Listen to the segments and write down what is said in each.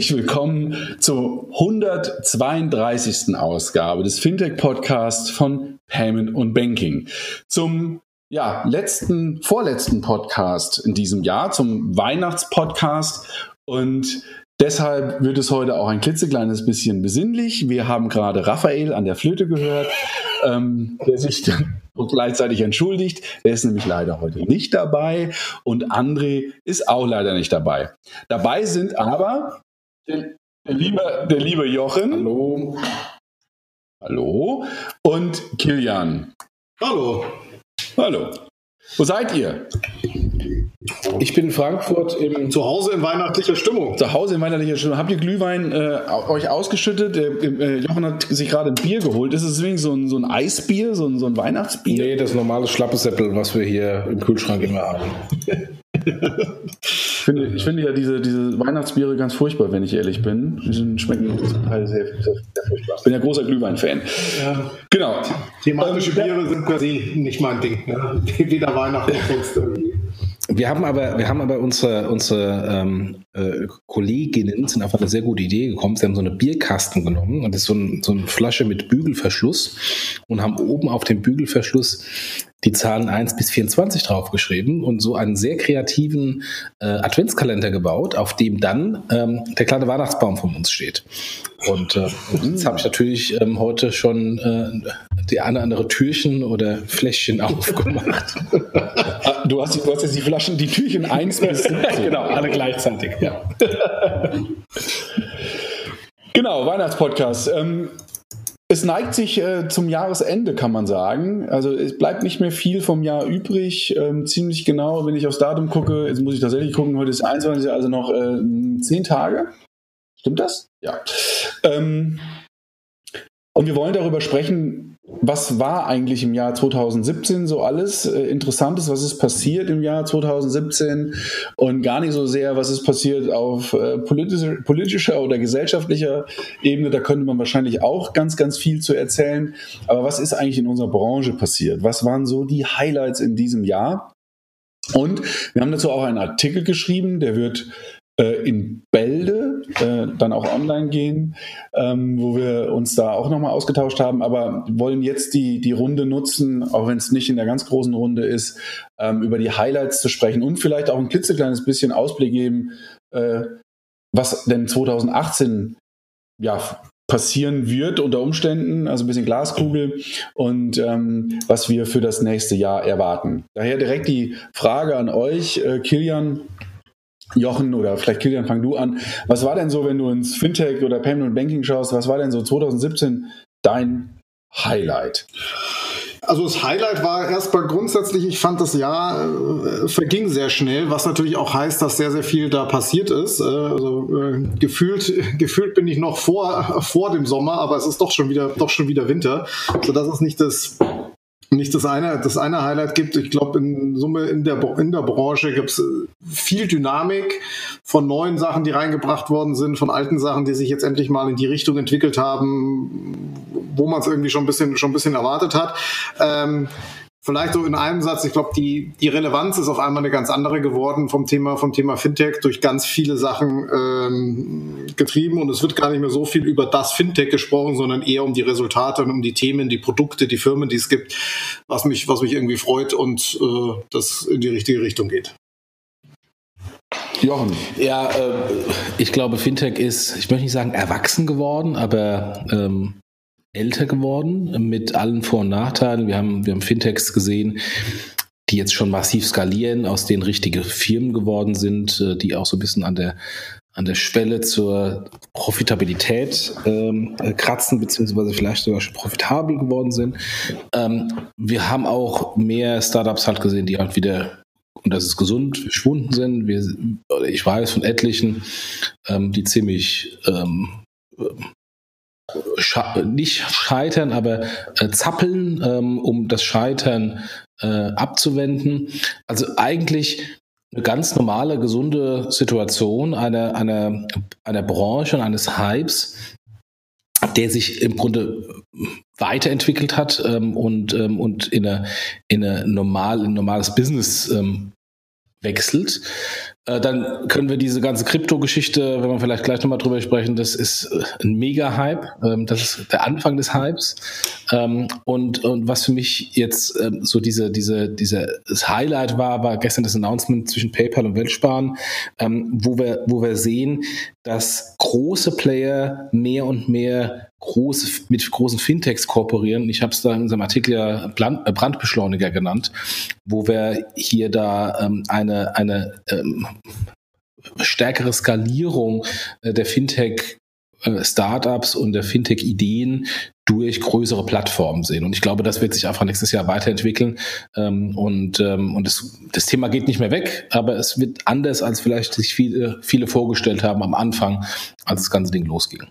Herzlich willkommen zur 132. Ausgabe des Fintech Podcasts von Payment und Banking. Zum ja, letzten, vorletzten Podcast in diesem Jahr, zum Weihnachtspodcast. Und deshalb wird es heute auch ein klitzekleines bisschen besinnlich. Wir haben gerade Raphael an der Flöte gehört, ähm, der sich gleichzeitig entschuldigt. Er ist nämlich leider heute nicht dabei und André ist auch leider nicht dabei. Dabei sind aber der, der, liebe, der liebe Jochen. Hallo. Hallo. Und Kilian. Hallo. Hallo. Wo seid ihr? Ich bin in Frankfurt im zu Hause in weihnachtlicher Stimmung. Zu Hause in weihnachtlicher Stimmung. Habt ihr Glühwein äh, euch ausgeschüttet? Äh, Jochen hat sich gerade ein Bier geholt. Ist es deswegen so ein, so ein Eisbier, so ein, so ein Weihnachtsbier? Nee, das normale Schlappesäppel, was wir hier im Kühlschrank immer haben. ich, finde, ich finde ja diese, diese Weihnachtsbiere ganz furchtbar, wenn ich ehrlich bin. Die schmecken zum Teil sehr, sehr, sehr furchtbar. Ich bin ja großer Glühwein-Fan. Ja. Genau. Thematische Biere sind quasi nicht mein Ding. Ne? Weder Weihnachten noch sonst irgendwie. Wir haben aber, wir haben aber unsere, unsere ähm, äh, Kolleginnen sind auf eine sehr gute Idee gekommen. Sie haben so eine Bierkasten genommen und das ist so, ein, so eine Flasche mit Bügelverschluss und haben oben auf dem Bügelverschluss die Zahlen 1 bis 24 draufgeschrieben und so einen sehr kreativen äh, Adventskalender gebaut, auf dem dann ähm, der kleine Weihnachtsbaum von uns steht. Und äh, jetzt habe ich natürlich ähm, heute schon äh, die eine oder andere Türchen oder Fläschchen aufgemacht. Du, hast, du hast jetzt die Flaschen, die Türchen 1 bis 17. genau, alle gleichzeitig. Ja. genau, Weihnachtspodcast. Ähm, es neigt sich äh, zum Jahresende, kann man sagen. Also es bleibt nicht mehr viel vom Jahr übrig. Ähm, ziemlich genau, wenn ich aufs Datum gucke, jetzt muss ich tatsächlich gucken, heute ist 21, also noch äh, zehn Tage. Stimmt das? Ja. Ähm, und wir wollen darüber sprechen, was war eigentlich im Jahr 2017 so alles äh, Interessantes, was ist passiert im Jahr 2017 und gar nicht so sehr, was ist passiert auf äh, politischer, politischer oder gesellschaftlicher Ebene. Da könnte man wahrscheinlich auch ganz, ganz viel zu erzählen. Aber was ist eigentlich in unserer Branche passiert? Was waren so die Highlights in diesem Jahr? Und wir haben dazu auch einen Artikel geschrieben, der wird in Bälde äh, dann auch online gehen, ähm, wo wir uns da auch nochmal ausgetauscht haben, aber wollen jetzt die, die Runde nutzen, auch wenn es nicht in der ganz großen Runde ist, ähm, über die Highlights zu sprechen und vielleicht auch ein klitzekleines bisschen Ausblick geben, äh, was denn 2018 ja, passieren wird unter Umständen, also ein bisschen Glaskugel und ähm, was wir für das nächste Jahr erwarten. Daher direkt die Frage an euch, äh, Kilian. Jochen oder vielleicht Kilian, fang du an. Was war denn so, wenn du ins Fintech oder Payment und Banking schaust, was war denn so 2017 dein Highlight? Also das Highlight war erstmal grundsätzlich, ich fand das Jahr äh, verging sehr schnell, was natürlich auch heißt, dass sehr, sehr viel da passiert ist. Äh, also äh, gefühlt, gefühlt bin ich noch vor, vor dem Sommer, aber es ist doch schon wieder, doch schon wieder Winter. So das ist nicht das nicht das eine, das eine Highlight gibt. Ich glaube, in Summe in der, in der Branche gibt es äh, viel Dynamik von neuen Sachen, die reingebracht worden sind, von alten Sachen, die sich jetzt endlich mal in die Richtung entwickelt haben, wo man es irgendwie schon ein bisschen, schon ein bisschen erwartet hat. Ähm, Vielleicht so in einem Satz, ich glaube, die, die Relevanz ist auf einmal eine ganz andere geworden vom Thema, vom Thema Fintech durch ganz viele Sachen ähm, getrieben und es wird gar nicht mehr so viel über das Fintech gesprochen, sondern eher um die Resultate und um die Themen, die Produkte, die Firmen, die es gibt, was mich, was mich irgendwie freut und äh, das in die richtige Richtung geht. Jochen. Ja, äh, ich glaube, Fintech ist, ich möchte nicht sagen erwachsen geworden, aber ähm, älter geworden mit allen Vor- und Nachteilen. Wir haben, wir haben Fintechs gesehen, die jetzt schon massiv skalieren, aus denen richtige Firmen geworden sind, äh, die auch so ein bisschen an der an der Schwelle zur Profitabilität ähm, kratzen, beziehungsweise vielleicht sogar schon profitabel geworden sind. Ähm, wir haben auch mehr Startups halt gesehen, die halt wieder, und das ist gesund, verschwunden sind. Wir, ich weiß von etlichen, ähm, die ziemlich ähm, sche nicht scheitern, aber äh, zappeln, ähm, um das Scheitern äh, abzuwenden. Also eigentlich eine ganz normale, gesunde Situation einer, einer, einer Branche und eines Hypes, der sich im Grunde weiterentwickelt hat ähm, und, ähm, und in, eine, in, eine normal, in ein normales Business ähm, wechselt. Äh, dann können wir diese ganze Krypto-Geschichte, wenn wir vielleicht gleich nochmal drüber sprechen, das ist äh, ein Mega-Hype. Ähm, das ist der Anfang des Hypes. Ähm, und, und was für mich jetzt ähm, so diese, diese, diese, das Highlight war, war gestern das Announcement zwischen PayPal und Weltsparen, wo wir, wo wir sehen, dass große Player mehr und mehr große, mit großen Fintechs kooperieren. Ich habe es da in unserem Artikel ja äh, Brandbeschleuniger genannt, wo wir hier da ähm, eine, eine ähm, stärkere Skalierung äh, der Fintech äh, Startups und der Fintech-Ideen durch größere Plattformen sehen. Und ich glaube, das wird sich einfach nächstes Jahr weiterentwickeln. Ähm, und ähm, und das, das Thema geht nicht mehr weg, aber es wird anders, als vielleicht sich viele, viele vorgestellt haben am Anfang, als das ganze Ding losging.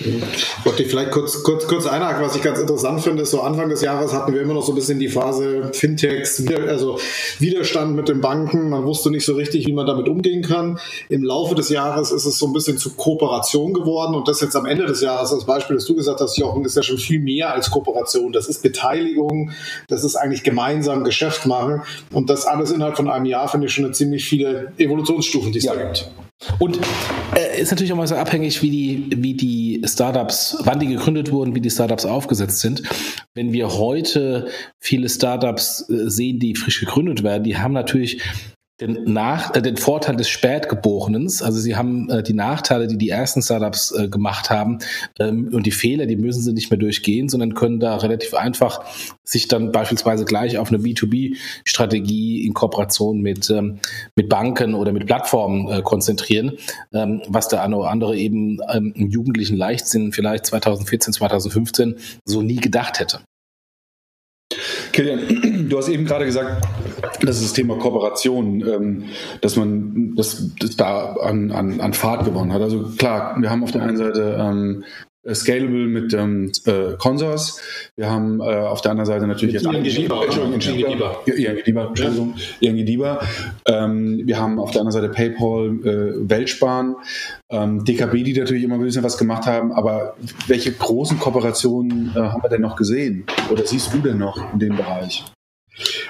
Ich wollte vielleicht kurz, kurz, kurz einhaken, was ich ganz interessant finde, ist so Anfang des Jahres hatten wir immer noch so ein bisschen die Phase Fintechs, also Widerstand mit den Banken. Man wusste nicht so richtig, wie man damit umgehen kann. Im Laufe des Jahres ist es so ein bisschen zu Kooperation geworden und das jetzt am Ende des Jahres, das Beispiel, das du gesagt hast, Jochen, ist ja schon viel mehr als Kooperation. Das ist Beteiligung, das ist eigentlich gemeinsam Geschäft machen und das alles innerhalb von einem Jahr finde ich schon eine ziemlich viele Evolutionsstufen, die es ja. da gibt. Und äh, ist natürlich auch mal so abhängig, wie die, wie die Startups, wann die gegründet wurden, wie die Startups aufgesetzt sind. Wenn wir heute viele Startups äh, sehen, die frisch gegründet werden, die haben natürlich den, Nach äh, den Vorteil des Spätgeborenen. Also sie haben äh, die Nachteile, die die ersten Startups äh, gemacht haben ähm, und die Fehler, die müssen sie nicht mehr durchgehen, sondern können da relativ einfach sich dann beispielsweise gleich auf eine B2B-Strategie in Kooperation mit, ähm, mit Banken oder mit Plattformen äh, konzentrieren, ähm, was der eine oder andere eben ähm, im jugendlichen Leichtsinn vielleicht 2014, 2015 so nie gedacht hätte. Kilian, du hast eben gerade gesagt, das ist das Thema Kooperation, ähm, dass man das, das da an, an, an Fahrt gewonnen hat. Also klar, wir haben auf der einen Seite ähm, äh, Scalable mit ähm, äh, Consors. Wir haben äh, auf der anderen Seite natürlich jetzt Angediba. Entschuldigung, Entschuldigung. Ähm, wir haben auf der anderen Seite PayPal, äh, Weltsparen, ähm, DKB, die natürlich immer ein bisschen was gemacht haben. Aber welche großen Kooperationen äh, haben wir denn noch gesehen? Oder siehst du denn noch in dem Bereich?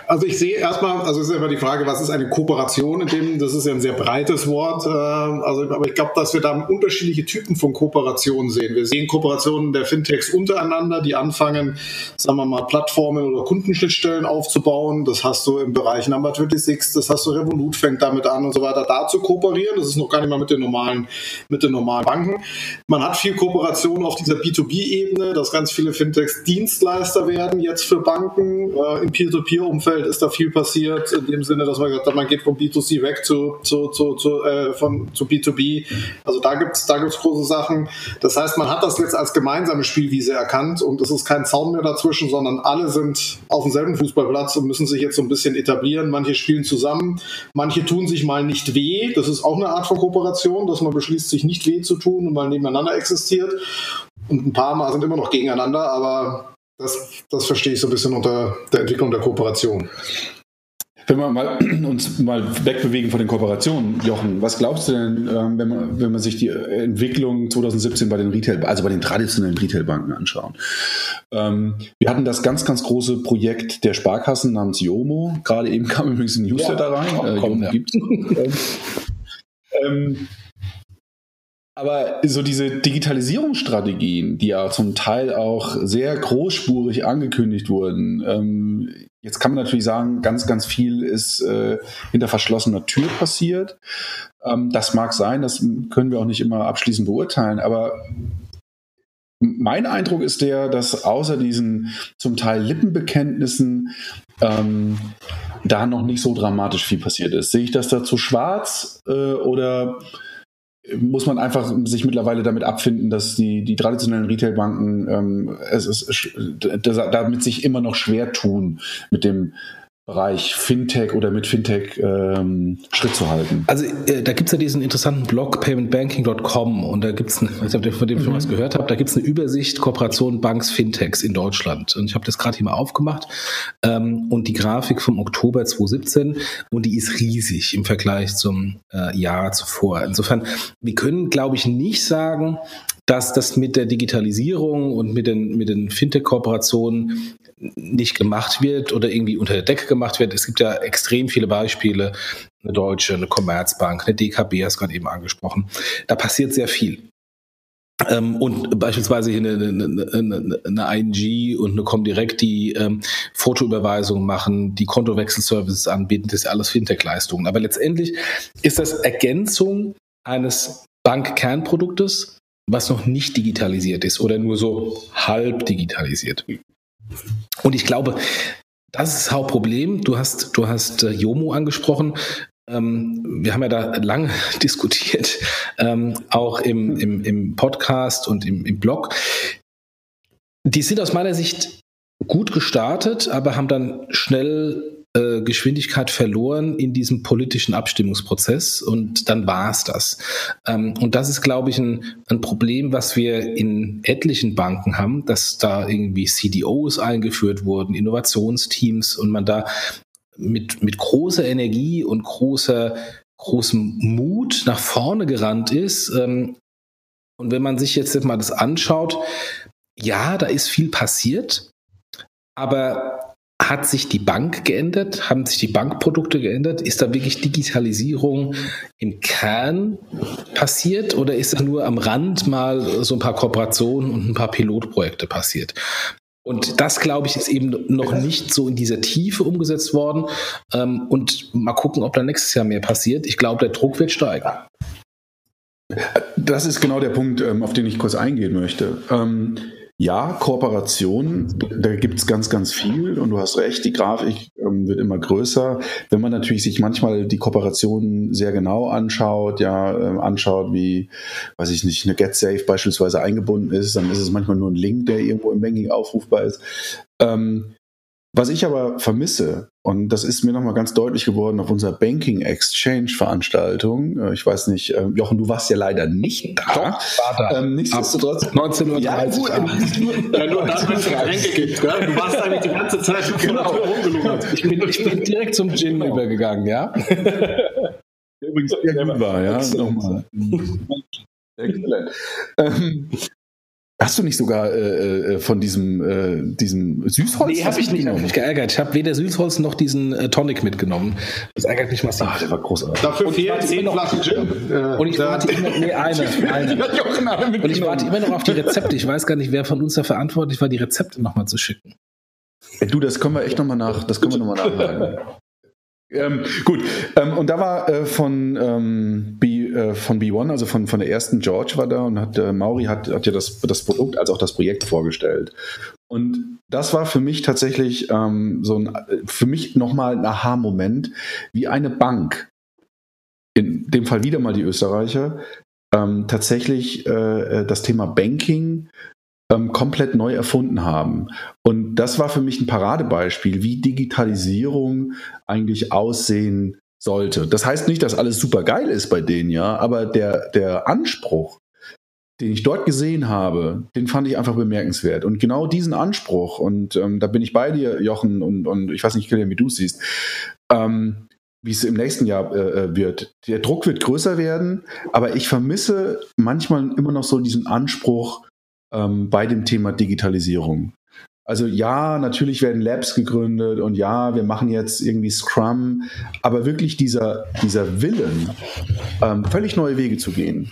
Also ich sehe erstmal, also ist immer die Frage, was ist eine Kooperation in dem, das ist ja ein sehr breites Wort, äh, also, aber ich glaube, dass wir da unterschiedliche Typen von Kooperationen sehen. Wir sehen Kooperationen der Fintechs untereinander, die anfangen, sagen wir mal, Plattformen oder Kundenschnittstellen aufzubauen. Das hast du im Bereich Number 26, das hast du Revolut fängt damit an und so weiter, da zu kooperieren. Das ist noch gar nicht mal mit den normalen, mit den normalen Banken. Man hat viel Kooperation auf dieser B2B-Ebene, dass ganz viele Fintechs Dienstleister werden jetzt für Banken äh, im Peer-to-Peer-Umfeld Umfeld ist da viel passiert, in dem Sinne, dass man gesagt hat, man geht von B2C weg zu, zu, zu, zu, äh, von, zu B2B. Also da gibt's da gibt's große Sachen. Das heißt, man hat das jetzt als gemeinsame Spielwiese erkannt und es ist kein Zaun mehr dazwischen, sondern alle sind auf demselben Fußballplatz und müssen sich jetzt so ein bisschen etablieren. Manche spielen zusammen, manche tun sich mal nicht weh. Das ist auch eine Art von Kooperation, dass man beschließt, sich nicht weh zu tun und mal nebeneinander existiert. Und ein paar Mal sind immer noch gegeneinander, aber das, das verstehe ich so ein bisschen unter der Entwicklung der Kooperation. Wenn wir mal, uns mal wegbewegen von den Kooperationen, Jochen, was glaubst du denn, ähm, wenn man, wenn man sich die Entwicklung 2017 bei den Retail, also bei den traditionellen Retailbanken anschauen? Ähm, wir hatten das ganz, ganz große Projekt der Sparkassen namens Yomo. Gerade eben kam übrigens ein Newsletter ja, rein. Komm, äh, komm, ja. gibt's. ähm, aber so diese Digitalisierungsstrategien, die ja zum Teil auch sehr großspurig angekündigt wurden, ähm, jetzt kann man natürlich sagen, ganz, ganz viel ist äh, hinter verschlossener Tür passiert. Ähm, das mag sein, das können wir auch nicht immer abschließend beurteilen, aber mein Eindruck ist der, dass außer diesen zum Teil Lippenbekenntnissen ähm, da noch nicht so dramatisch viel passiert ist. Sehe ich das da zu schwarz äh, oder muss man einfach sich mittlerweile damit abfinden, dass die, die traditionellen Retailbanken ähm, es ist, damit sich immer noch schwer tun mit dem Bereich Fintech oder mit Fintech ähm, Schritt zu halten? Also äh, da gibt es ja diesen interessanten Blog paymentbanking.com und da gibt es, ich weiß nicht, von dem schon mhm. was gehört habt, da gibt es eine Übersicht Kooperation Banks Fintechs in Deutschland. Und ich habe das gerade hier mal aufgemacht ähm, und die Grafik vom Oktober 2017 und die ist riesig im Vergleich zum äh, Jahr zuvor. Insofern, wir können, glaube ich, nicht sagen, dass das mit der Digitalisierung und mit den, mit den Fintech-Kooperationen nicht gemacht wird oder irgendwie unter der Decke gemacht wird. Es gibt ja extrem viele Beispiele, eine Deutsche, eine Commerzbank, eine DKB, hast gerade eben angesprochen. Da passiert sehr viel. Ähm, und beispielsweise hier eine, eine, eine, eine ING und eine Comdirect, die ähm, Fotoüberweisungen machen, die Kontowechselservices anbieten, das ist alles Fintech-Leistungen. Aber letztendlich ist das Ergänzung eines Bankkernproduktes, was noch nicht digitalisiert ist oder nur so halb digitalisiert. Und ich glaube, das ist das Hauptproblem. Du hast, du hast äh, Jomo angesprochen. Ähm, wir haben ja da lange diskutiert, ähm, auch im, im, im Podcast und im, im Blog. Die sind aus meiner Sicht gut gestartet, aber haben dann schnell äh, Geschwindigkeit verloren in diesem politischen Abstimmungsprozess und dann war es das. Ähm, und das ist, glaube ich, ein, ein Problem, was wir in etlichen Banken haben, dass da irgendwie CDOs eingeführt wurden, Innovationsteams und man da mit, mit großer Energie und großer, großem Mut nach vorne gerannt ist. Ähm, und wenn man sich jetzt mal das anschaut, ja, da ist viel passiert, aber hat sich die Bank geändert? Haben sich die Bankprodukte geändert? Ist da wirklich Digitalisierung im Kern passiert oder ist da nur am Rand mal so ein paar Kooperationen und ein paar Pilotprojekte passiert? Und das, glaube ich, ist eben noch nicht so in dieser Tiefe umgesetzt worden. Ähm, und mal gucken, ob da nächstes Jahr mehr passiert. Ich glaube, der Druck wird steigen. Das ist genau der Punkt, ähm, auf den ich kurz eingehen möchte. Ja, Kooperation, da gibt's ganz, ganz viel und du hast recht, die Grafik ähm, wird immer größer. Wenn man natürlich sich manchmal die Kooperation sehr genau anschaut, ja, äh, anschaut, wie, weiß ich nicht, eine GetSafe beispielsweise eingebunden ist, dann ist es manchmal nur ein Link, der irgendwo im Banking aufrufbar ist. Ähm, was ich aber vermisse, und das ist mir nochmal ganz deutlich geworden auf unserer Banking Exchange Veranstaltung. Äh, ich weiß nicht, äh, Jochen, du warst ja leider nicht da. Doch, war da. Ähm, nichtsdestotrotz. 19.30 Uhr. Ja, gut, ja, nur dann, wenn es Getränke gibt. Gell? Du warst eigentlich die ganze Zeit genau. rumgelungert. Ich bin, ich bin direkt zum Gin genau. übergegangen, ja. Übrigens sehr gut war, ja. Nochmal. Exzellent. Ähm, Hast du nicht sogar äh, äh, von diesem, äh, diesem Süßholz? Nee, habe ich nicht. Hab mich geärgert. Ich habe weder Süßholz noch diesen äh, Tonic mitgenommen. Das ärgert mich massiv. Ah, der war großartig. Dafür fehlen zehn Flaschen Gin. Äh, und ich warte immer, nee, eine, eine. Und ich warte immer noch auf die Rezepte. Ich weiß gar nicht, wer von uns da verantwortlich war, die Rezepte nochmal zu schicken. Du, das können wir echt nochmal nach, das können wir nochmal nachfragen. Ähm, gut, ähm, und da war äh, von, ähm, B, äh, von B1, also von, von der ersten George war da und hat äh, Mauri hat, hat ja das, das Produkt als auch das Projekt vorgestellt. Und das war für mich tatsächlich ähm, so ein, für mich nochmal ein Aha-Moment, wie eine Bank, in dem Fall wieder mal die Österreicher, ähm, tatsächlich äh, äh das Thema Banking ähm, komplett neu erfunden haben. Und das war für mich ein Paradebeispiel, wie Digitalisierung eigentlich aussehen sollte. Das heißt nicht, dass alles super geil ist bei denen, ja, aber der, der Anspruch, den ich dort gesehen habe, den fand ich einfach bemerkenswert. Und genau diesen Anspruch, und ähm, da bin ich bei dir, Jochen, und, und ich weiß nicht, Kilian, wie du siehst, ähm, wie es im nächsten Jahr äh, äh, wird. Der Druck wird größer werden, aber ich vermisse manchmal immer noch so diesen Anspruch, ähm, bei dem Thema Digitalisierung. Also ja, natürlich werden Labs gegründet und ja, wir machen jetzt irgendwie Scrum, aber wirklich dieser, dieser Willen, ähm, völlig neue Wege zu gehen,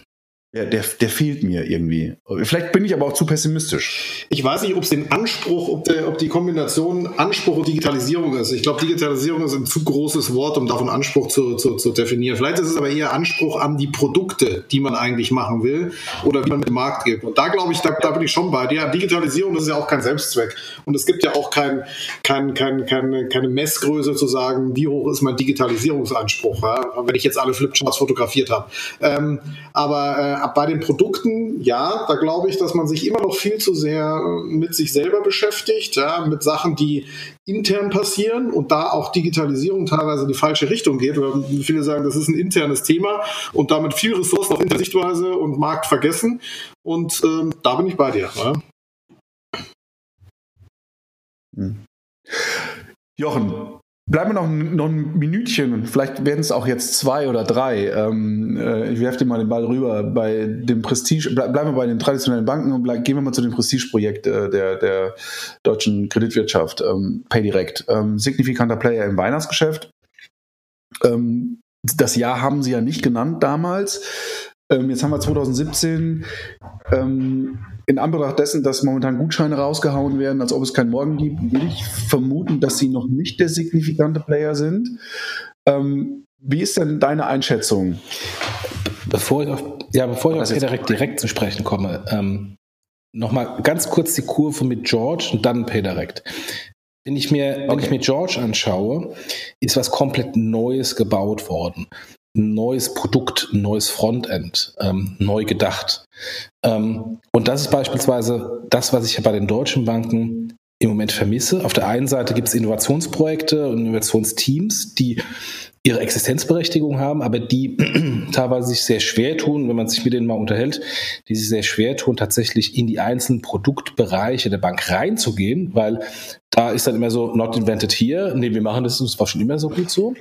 der, der, der fehlt mir irgendwie. Vielleicht bin ich aber auch zu pessimistisch. Ich weiß nicht, ob es den Anspruch, ob, der, ob die Kombination Anspruch und Digitalisierung ist. Ich glaube, Digitalisierung ist ein zu großes Wort, um davon Anspruch zu, zu, zu definieren. Vielleicht ist es aber eher Anspruch an die Produkte, die man eigentlich machen will oder wie man mit dem Markt geht. Und da glaube ich, da, da bin ich schon bei dir. Digitalisierung, das ist ja auch kein Selbstzweck. Und es gibt ja auch kein, kein, kein, keine, keine Messgröße zu sagen, wie hoch ist mein Digitalisierungsanspruch, ja? wenn ich jetzt alle Flipcharts fotografiert habe. Ähm, aber äh, bei den Produkten, ja, da glaube ich, dass man sich immer noch viel zu sehr mit sich selber beschäftigt, ja, mit Sachen, die intern passieren und da auch Digitalisierung teilweise in die falsche Richtung geht. Oder viele sagen, das ist ein internes Thema und damit viel Ressourcen auf Sichtweise und Markt vergessen. Und ähm, da bin ich bei dir. Ja. Hm. Jochen, Bleiben wir noch, noch ein Minütchen, vielleicht werden es auch jetzt zwei oder drei. Ähm, äh, ich werfe dir mal den Ball rüber. Bei dem Prestige, bleib, bleiben wir bei den traditionellen Banken und gehen wir mal zu dem Prestigeprojekt äh, der, der deutschen Kreditwirtschaft, ähm, PayDirect. Ähm, signifikanter Player im Weihnachtsgeschäft. Ähm, das Jahr haben sie ja nicht genannt damals. Ähm, jetzt haben wir 2017. In Anbetracht dessen, dass momentan Gutscheine rausgehauen werden, als ob es keinen Morgen gibt, will ich vermuten, dass sie noch nicht der signifikante Player sind. Ähm, wie ist denn deine Einschätzung? Bevor ich auf, ja, bevor ich auf direkt, direkt zu sprechen komme, ähm, nochmal ganz kurz die Kurve mit George und dann PayDirect. Wenn ich mir, okay. wenn ich mir George anschaue, ist was komplett Neues gebaut worden neues Produkt, neues Frontend, ähm, neu gedacht. Ähm, und das ist beispielsweise das, was ich ja bei den deutschen Banken im Moment vermisse. Auf der einen Seite gibt es Innovationsprojekte und Innovationsteams, die ihre Existenzberechtigung haben, aber die teilweise sich sehr schwer tun, wenn man sich mit denen mal unterhält, die sich sehr schwer tun, tatsächlich in die einzelnen Produktbereiche der Bank reinzugehen, weil da ist dann immer so, not invented here, nee, wir machen das, das war schon immer so gut so.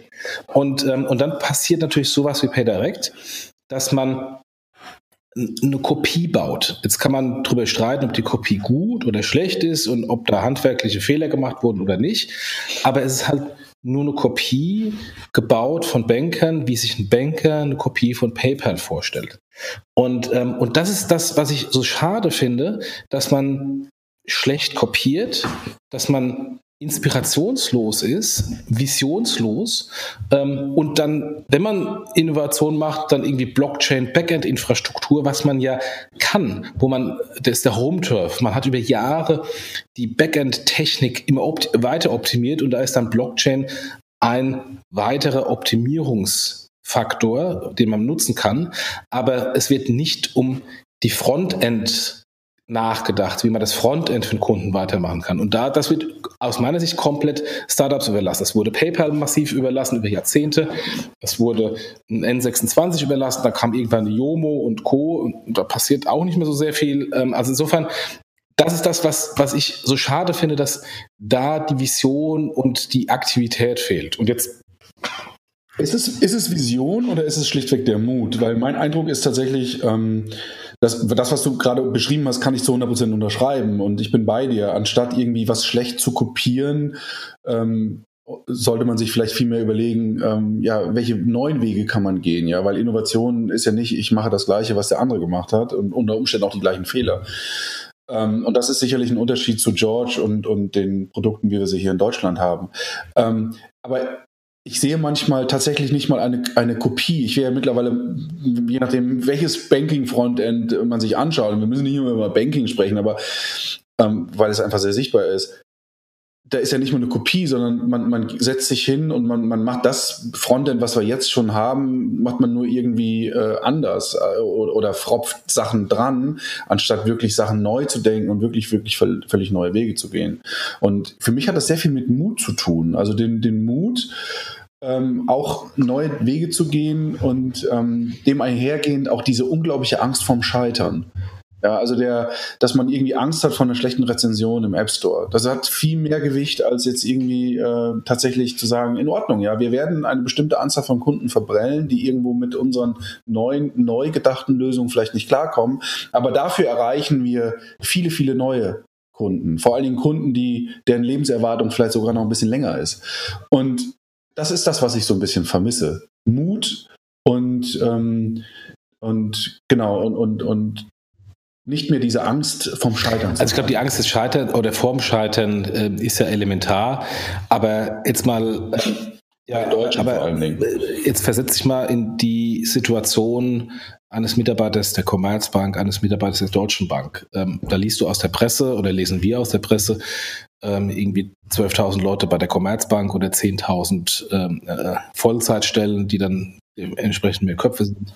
Und, ähm, und dann passiert natürlich sowas wie PayDirect, dass man eine Kopie baut. Jetzt kann man darüber streiten, ob die Kopie gut oder schlecht ist und ob da handwerkliche Fehler gemacht wurden oder nicht. Aber es ist halt nur eine Kopie gebaut von Bankern, wie sich ein Banker eine Kopie von PayPal vorstellt. Und, ähm, und das ist das, was ich so schade finde, dass man schlecht kopiert, dass man inspirationslos ist, visionslos ähm, und dann, wenn man Innovation macht, dann irgendwie Blockchain, Backend-Infrastruktur, was man ja kann, wo man, das ist der Home-Turf, man hat über Jahre die Backend-Technik immer opt weiter optimiert und da ist dann Blockchain ein weiterer Optimierungsfaktor, den man nutzen kann, aber es wird nicht um die Frontend nachgedacht, wie man das Frontend für den Kunden weitermachen kann. Und da, das wird aus meiner Sicht komplett Startups überlassen. Das wurde PayPal massiv überlassen über Jahrzehnte. Das wurde ein N26 überlassen. Da kam irgendwann Yomo und Co. Und da passiert auch nicht mehr so sehr viel. Ähm, also insofern, das ist das, was, was ich so schade finde, dass da die Vision und die Aktivität fehlt. Und jetzt ist es, ist es Vision oder ist es schlichtweg der Mut? Weil mein Eindruck ist tatsächlich, ähm, das, das, was du gerade beschrieben hast, kann ich zu 100% unterschreiben und ich bin bei dir. Anstatt irgendwie was schlecht zu kopieren, ähm, sollte man sich vielleicht viel mehr überlegen, ähm, ja, welche neuen Wege kann man gehen, ja, weil Innovation ist ja nicht, ich mache das Gleiche, was der andere gemacht hat und unter Umständen auch die gleichen Fehler. Ähm, und das ist sicherlich ein Unterschied zu George und, und den Produkten, wie wir sie hier in Deutschland haben. Ähm, aber ich sehe manchmal tatsächlich nicht mal eine, eine Kopie. Ich wäre ja mittlerweile, je nachdem, welches Banking-Frontend man sich anschaut, wir müssen nicht immer über Banking sprechen, aber ähm, weil es einfach sehr sichtbar ist, da ist ja nicht nur eine Kopie, sondern man, man setzt sich hin und man, man macht das Frontend, was wir jetzt schon haben, macht man nur irgendwie äh, anders äh, oder, oder fropft Sachen dran, anstatt wirklich Sachen neu zu denken und wirklich, wirklich völlig neue Wege zu gehen. Und für mich hat das sehr viel mit Mut zu tun. Also den, den Mut, ähm, auch neue Wege zu gehen und ähm, dem einhergehend auch diese unglaubliche Angst vorm Scheitern. Ja, also der, dass man irgendwie Angst hat vor einer schlechten Rezension im App Store. Das hat viel mehr Gewicht, als jetzt irgendwie äh, tatsächlich zu sagen, in Ordnung, ja, wir werden eine bestimmte Anzahl von Kunden verbrellen, die irgendwo mit unseren neuen, neu gedachten Lösungen vielleicht nicht klarkommen. Aber dafür erreichen wir viele, viele neue Kunden. Vor allen Dingen Kunden, die, deren Lebenserwartung vielleicht sogar noch ein bisschen länger ist. Und das ist das, was ich so ein bisschen vermisse. Mut und, ähm, und genau, und, und, und nicht mehr diese Angst vom Scheitern. Also ich glaube, die Angst des Scheitern oder vorm Scheitern äh, ist ja elementar. Aber jetzt mal, äh, ja, in Deutsch aber vor allen Dingen. Jetzt versetze ich mal in die Situation eines Mitarbeiters der Commerzbank, eines Mitarbeiters der Deutschen Bank. Ähm, da liest du aus der Presse oder lesen wir aus der Presse, ähm, irgendwie 12.000 Leute bei der Commerzbank oder 10.000 ähm, äh, Vollzeitstellen, die dann entsprechend mehr Köpfe sind.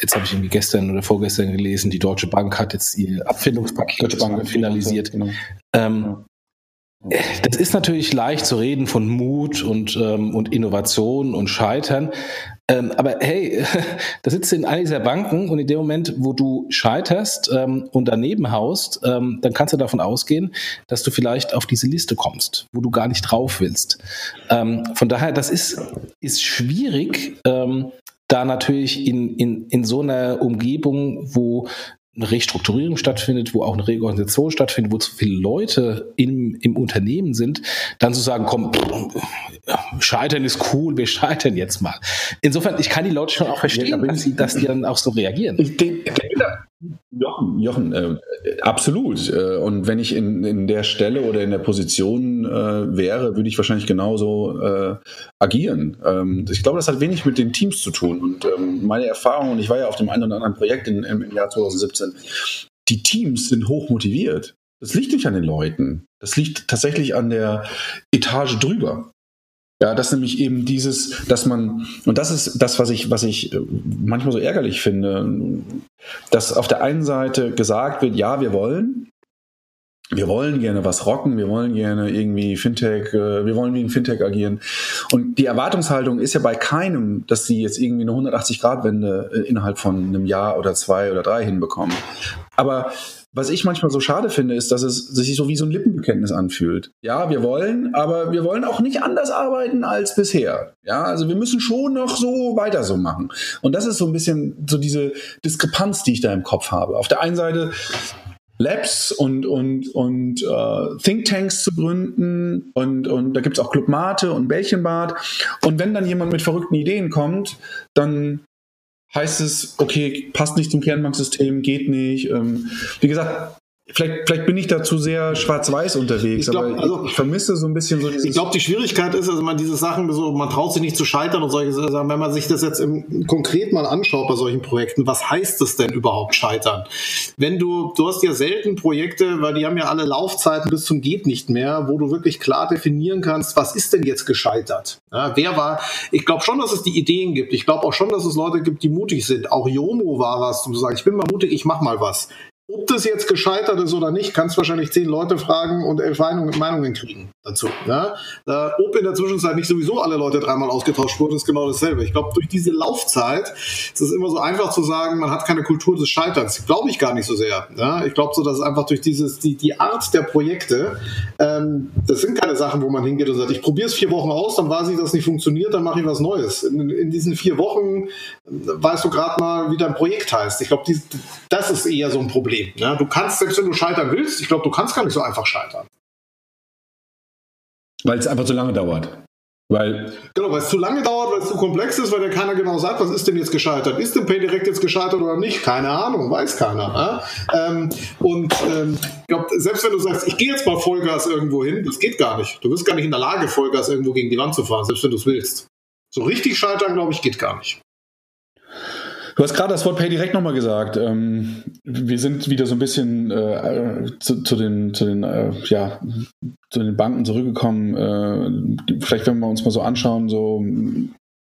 jetzt habe ich irgendwie gestern oder vorgestern gelesen, die Deutsche Bank hat jetzt ihr Abfindungspaket finalisiert. Genau. Ähm, das ist natürlich leicht zu reden von Mut und, ähm, und Innovation und Scheitern. Ähm, aber hey, da sitzt du in einer dieser Banken und in dem Moment, wo du scheiterst ähm, und daneben haust, ähm, dann kannst du davon ausgehen, dass du vielleicht auf diese Liste kommst, wo du gar nicht drauf willst. Ähm, von daher, das ist, ist schwierig, ähm, da natürlich in, in, in so einer Umgebung, wo eine Restrukturierung stattfindet, wo auch eine Reorganisation stattfindet, wo zu viele Leute im, im Unternehmen sind, dann zu sagen, komm, scheitern ist cool, wir scheitern jetzt mal. Insofern, ich kann die Leute schon auch verstehen, ja, dass, sie, dass die dann auch so reagieren. Ich denke, Jochen, Jochen äh, absolut. Äh, und wenn ich in, in der Stelle oder in der Position äh, wäre, würde ich wahrscheinlich genauso äh, agieren. Ähm, ich glaube, das hat wenig mit den Teams zu tun. Und ähm, meine Erfahrung, und ich war ja auf dem einen oder anderen Projekt in, im, im Jahr 2017, die Teams sind hoch motiviert. Das liegt nicht an den Leuten. Das liegt tatsächlich an der Etage drüber. Ja, das nämlich eben dieses, dass man, und das ist das, was ich, was ich äh, manchmal so ärgerlich finde, dass auf der einen Seite gesagt wird, ja, wir wollen, wir wollen gerne was rocken, wir wollen gerne irgendwie Fintech, äh, wir wollen wie ein Fintech agieren. Und die Erwartungshaltung ist ja bei keinem, dass sie jetzt irgendwie eine 180-Grad-Wende äh, innerhalb von einem Jahr oder zwei oder drei hinbekommen. Aber was ich manchmal so schade finde, ist, dass es sich so wie so ein Lippenbekenntnis anfühlt. Ja, wir wollen, aber wir wollen auch nicht anders arbeiten als bisher. Ja, also wir müssen schon noch so weiter so machen. Und das ist so ein bisschen so diese Diskrepanz, die ich da im Kopf habe. Auf der einen Seite Labs und, und, und äh, Thinktanks zu gründen und, und da gibt's auch Club Mate und Bällchenbad. Und wenn dann jemand mit verrückten Ideen kommt, dann heißt es, okay, passt nicht zum Kernbanksystem, geht nicht. Ähm, wie gesagt, Vielleicht, vielleicht bin ich da zu sehr schwarz-weiß unterwegs, ich glaub, aber also, ich vermisse so ein bisschen so dieses. Ich glaube, die Schwierigkeit ist, also man diese Sachen so, man traut sich nicht zu scheitern und solche Sachen. Wenn man sich das jetzt im, konkret mal anschaut bei solchen Projekten, was heißt es denn überhaupt scheitern? Wenn du, du hast ja selten Projekte, weil die haben ja alle Laufzeiten bis zum geht nicht mehr, wo du wirklich klar definieren kannst, was ist denn jetzt gescheitert? Ja, wer war? Ich glaube schon, dass es die Ideen gibt. Ich glaube auch schon, dass es Leute gibt, die mutig sind. Auch Jomo war was, um zu sagen, ich bin mal mutig, ich mach mal was. Ob das jetzt gescheitert ist oder nicht, kannst wahrscheinlich zehn Leute fragen und elf Meinungen kriegen dazu. Ja? Äh, ob in der Zwischenzeit nicht sowieso alle Leute dreimal ausgetauscht wurden, ist genau dasselbe. Ich glaube, durch diese Laufzeit ist es immer so einfach zu sagen, man hat keine Kultur des Scheiterns. Glaube ich gar nicht so sehr. Ja? Ich glaube so, dass es einfach durch dieses, die, die Art der Projekte, ähm, das sind keine Sachen, wo man hingeht und sagt, ich probiere es vier Wochen aus, dann weiß ich, dass es nicht funktioniert, dann mache ich was Neues. In, in diesen vier Wochen weißt du gerade mal, wie dein Projekt heißt. Ich glaube, das ist eher so ein Problem. Ne? Du kannst, selbst wenn du scheitern willst, ich glaube, du kannst gar nicht so einfach scheitern. Weil es einfach zu lange dauert. Weil genau, weil es zu lange dauert, weil es zu komplex ist, weil der keiner genau sagt, was ist denn jetzt gescheitert? Ist denn PayDirect jetzt gescheitert oder nicht? Keine Ahnung, weiß keiner. Ne? Ähm, und ähm, ich glaube, selbst wenn du sagst, ich gehe jetzt mal Vollgas irgendwo hin, das geht gar nicht. Du bist gar nicht in der Lage, Vollgas irgendwo gegen die Wand zu fahren, selbst wenn du es willst. So richtig scheitern, glaube ich, geht gar nicht. Du hast gerade das Wort Pay direkt nochmal gesagt. Ähm, wir sind wieder so ein bisschen äh, zu, zu, den, zu, den, äh, ja, zu den Banken zurückgekommen. Äh, vielleicht, wenn wir uns mal so anschauen, so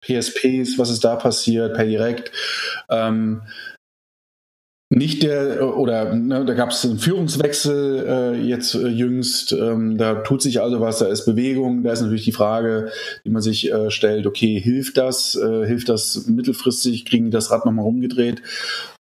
PSPs, was ist da passiert, Pay direkt. Ähm, nicht der, oder ne, da gab es einen Führungswechsel äh, jetzt äh, jüngst, ähm, da tut sich also was, da ist Bewegung, da ist natürlich die Frage, die man sich äh, stellt, okay, hilft das, äh, hilft das mittelfristig, kriegen die das Rad nochmal rumgedreht?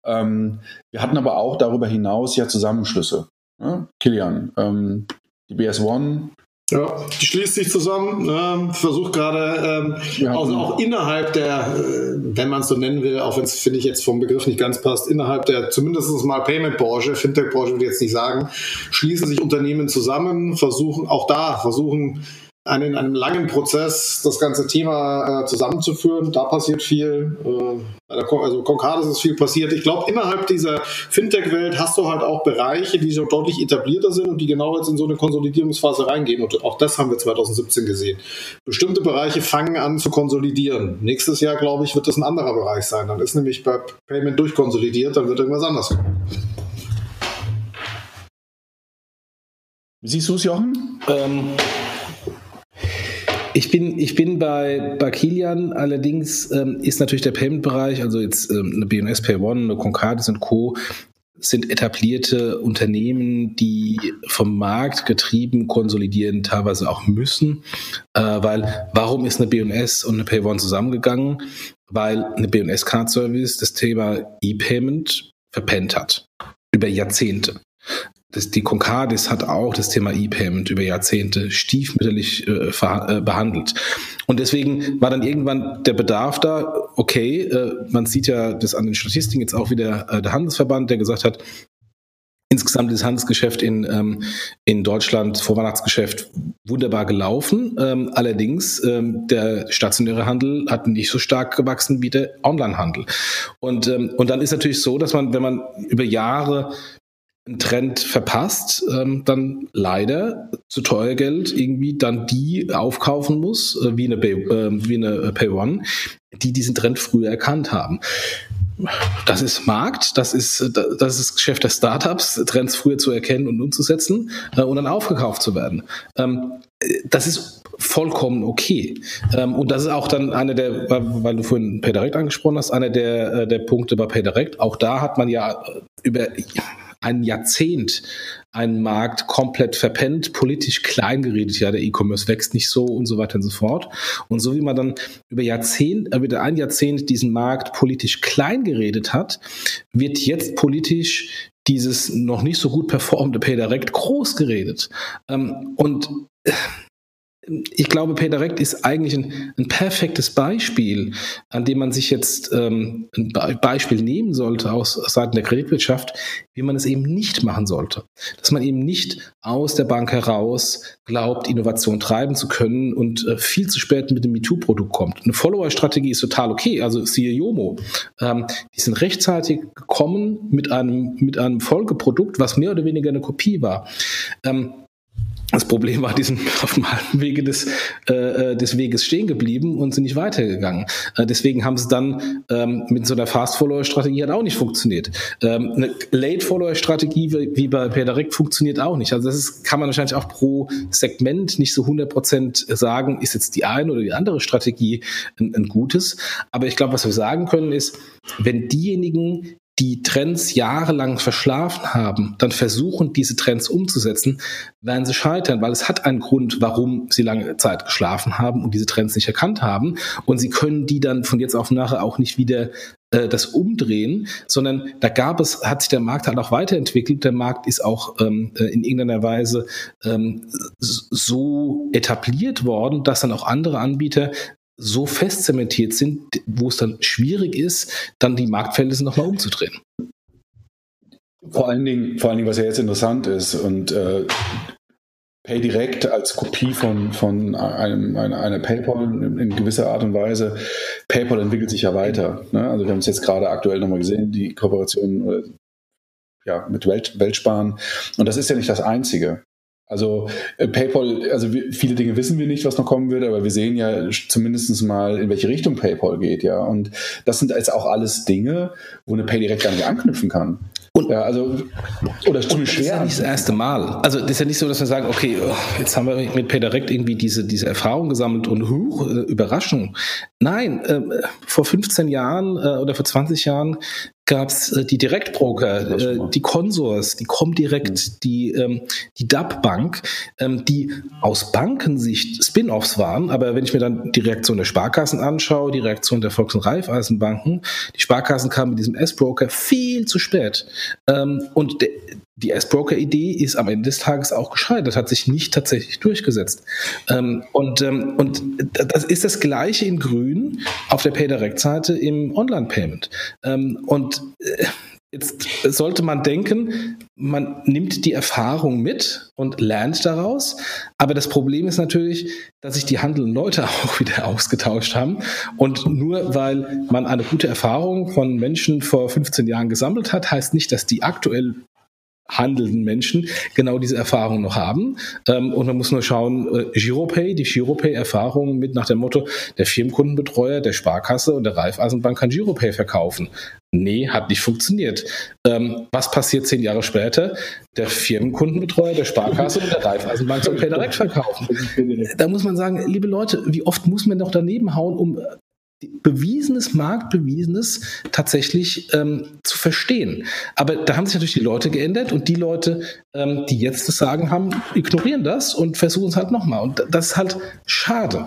Ähm, wir hatten aber auch darüber hinaus ja Zusammenschlüsse. Ne? Kilian, ähm, die BS1 ja, die schließt sich zusammen, ähm, versucht gerade, ähm, ja. also auch innerhalb der, äh, wenn man es so nennen will, auch wenn es, finde ich, jetzt vom Begriff nicht ganz passt, innerhalb der zumindest mal Payment-Branche, Fintech-Branche würde ich jetzt nicht sagen, schließen sich Unternehmen zusammen, versuchen auch da, versuchen einen, in einem langen Prozess das ganze Thema äh, zusammenzuführen. Da passiert viel. Äh, also Concardis ist viel passiert. Ich glaube, innerhalb dieser Fintech-Welt hast du halt auch Bereiche, die so deutlich etablierter sind und die genau jetzt in so eine Konsolidierungsphase reingehen. Und auch das haben wir 2017 gesehen. Bestimmte Bereiche fangen an zu konsolidieren. Nächstes Jahr, glaube ich, wird das ein anderer Bereich sein. Dann ist nämlich bei Payment durchkonsolidiert, dann wird irgendwas anders kommen. Siehst du es, Jochen? Ähm Ich bin, ich bin bei, bei Kilian, allerdings ähm, ist natürlich der Payment-Bereich, also jetzt ähm, eine BNS Pay One, eine Concardis und Co., sind etablierte Unternehmen, die vom Markt getrieben konsolidieren, teilweise auch müssen. Äh, weil warum ist eine BNS und eine Pay One zusammengegangen? Weil eine BNS Card Service das Thema E-Payment verpennt hat. Über Jahrzehnte das, die Concardis hat auch das Thema E-Payment über Jahrzehnte stiefmütterlich äh, äh, behandelt. Und deswegen war dann irgendwann der Bedarf da, okay, äh, man sieht ja das an den Statistiken jetzt auch wieder äh, der Handelsverband, der gesagt hat, insgesamt ist Handelsgeschäft in, ähm, in Deutschland, Vorweihnachtsgeschäft, wunderbar gelaufen. Ähm, allerdings, ähm, der stationäre Handel hat nicht so stark gewachsen wie der Onlinehandel. Und, ähm, und dann ist natürlich so, dass man, wenn man über Jahre einen Trend verpasst, ähm, dann leider zu teuer Geld irgendwie dann die aufkaufen muss, äh, wie eine, Pay, äh, wie eine Pay One, die diesen Trend früher erkannt haben. Das ist Markt, das ist das ist Geschäft der Startups, Trends früher zu erkennen und umzusetzen äh, und dann aufgekauft zu werden. Ähm, das ist vollkommen okay. Ähm, und das ist auch dann einer der, weil du vorhin PayDirect angesprochen hast, einer der, äh, der Punkte bei PayDirect. Auch da hat man ja über ein Jahrzehnt einen Markt komplett verpennt, politisch klein geredet, ja, der E-Commerce wächst nicht so und so weiter und so fort. Und so wie man dann über Jahrzehnt, äh, über ein Jahrzehnt diesen Markt politisch klein geredet hat, wird jetzt politisch dieses noch nicht so gut performende PayDirect groß geredet. Ähm, und äh, ich glaube, PayDirect ist eigentlich ein, ein, perfektes Beispiel, an dem man sich jetzt ähm, ein Beispiel nehmen sollte aus Seiten der Kreditwirtschaft, wie man es eben nicht machen sollte. Dass man eben nicht aus der Bank heraus glaubt, Innovation treiben zu können und äh, viel zu spät mit dem MeToo-Produkt kommt. Eine Follower-Strategie ist total okay, also siehe Yomo. Ähm, die sind rechtzeitig gekommen mit einem, mit einem Folgeprodukt, was mehr oder weniger eine Kopie war. Ähm, das Problem war, die sind auf dem halben Wege des, äh, äh, des Weges stehen geblieben und sind nicht weitergegangen. Äh, deswegen haben sie dann ähm, mit so einer Fast-Follower-Strategie hat auch nicht funktioniert. Ähm, eine Late-Follower-Strategie wie, wie bei PayDirect funktioniert auch nicht. Also das ist, kann man wahrscheinlich auch pro Segment nicht so 100% sagen, ist jetzt die eine oder die andere Strategie ein, ein gutes. Aber ich glaube, was wir sagen können ist, wenn diejenigen, die Trends jahrelang verschlafen haben, dann versuchen, diese Trends umzusetzen, werden sie scheitern, weil es hat einen Grund, warum sie lange Zeit geschlafen haben und diese Trends nicht erkannt haben. Und sie können die dann von jetzt auf nachher auch nicht wieder äh, das umdrehen, sondern da gab es, hat sich der Markt halt auch weiterentwickelt. Der Markt ist auch ähm, äh, in irgendeiner Weise ähm, so etabliert worden, dass dann auch andere Anbieter so fest zementiert sind, wo es dann schwierig ist, dann die Marktverhältnisse nochmal umzudrehen. Vor allen Dingen, vor allen Dingen, was ja jetzt interessant ist und äh, PayDirect als Kopie von, von einem, einer, einer PayPal in, in, gewisser Art und Weise. PayPal entwickelt sich ja weiter. Ne? Also wir haben es jetzt gerade aktuell nochmal gesehen, die Kooperation äh, ja, mit Welt, Weltsparen. Und das ist ja nicht das Einzige. Also äh, PayPal, also wir, viele Dinge wissen wir nicht, was noch kommen wird, aber wir sehen ja zumindest mal, in welche Richtung PayPal geht, ja. Und das sind jetzt auch alles Dinge, wo eine PayDirect gar nicht anknüpfen kann. Und, ja, also, oder schwer. Das ist ja nicht das erste Mal. Also, das ist ja nicht so, dass wir sagen, okay, oh, jetzt haben wir mit PayDirect irgendwie diese, diese Erfahrung gesammelt und huch, äh, Überraschung. Nein, äh, vor 15 Jahren äh, oder vor 20 Jahren gab es äh, die Direktbroker, äh, die Consors, die Comdirect, mhm. die, ähm, die DAP Bank, ähm, die aus Bankensicht Spin-offs waren. Aber wenn ich mir dann die Reaktion der Sparkassen anschaue, die Reaktion der Volks- und Raiffeisenbanken, die Sparkassen kamen mit diesem S-Broker viel zu spät. Ähm, und de, die S-Broker-Idee ist am Ende des Tages auch gescheitert, hat sich nicht tatsächlich durchgesetzt. Ähm, und, ähm, und das ist das Gleiche in Grün auf der PayDirect-Seite im Online-Payment. Ähm, und äh, Jetzt sollte man denken, man nimmt die Erfahrung mit und lernt daraus. Aber das Problem ist natürlich, dass sich die handelnden Leute auch wieder ausgetauscht haben. Und nur weil man eine gute Erfahrung von Menschen vor 15 Jahren gesammelt hat, heißt nicht, dass die aktuell handelnden Menschen genau diese Erfahrung noch haben. Ähm, und man muss nur schauen, äh, Giropay, die Giropay-Erfahrung mit nach dem Motto, der Firmenkundenbetreuer der Sparkasse und der Raiffeisenbank kann Giropay verkaufen. Nee, hat nicht funktioniert. Ähm, was passiert zehn Jahre später? Der Firmenkundenbetreuer der Sparkasse und der Raiffeisenbank soll Pay direkt verkaufen. Da muss man sagen, liebe Leute, wie oft muss man doch daneben hauen, um bewiesenes, marktbewiesenes tatsächlich ähm, zu verstehen. Aber da haben sich natürlich die Leute geändert und die Leute, ähm, die jetzt das Sagen haben, ignorieren das und versuchen es halt nochmal. Und das ist halt schade.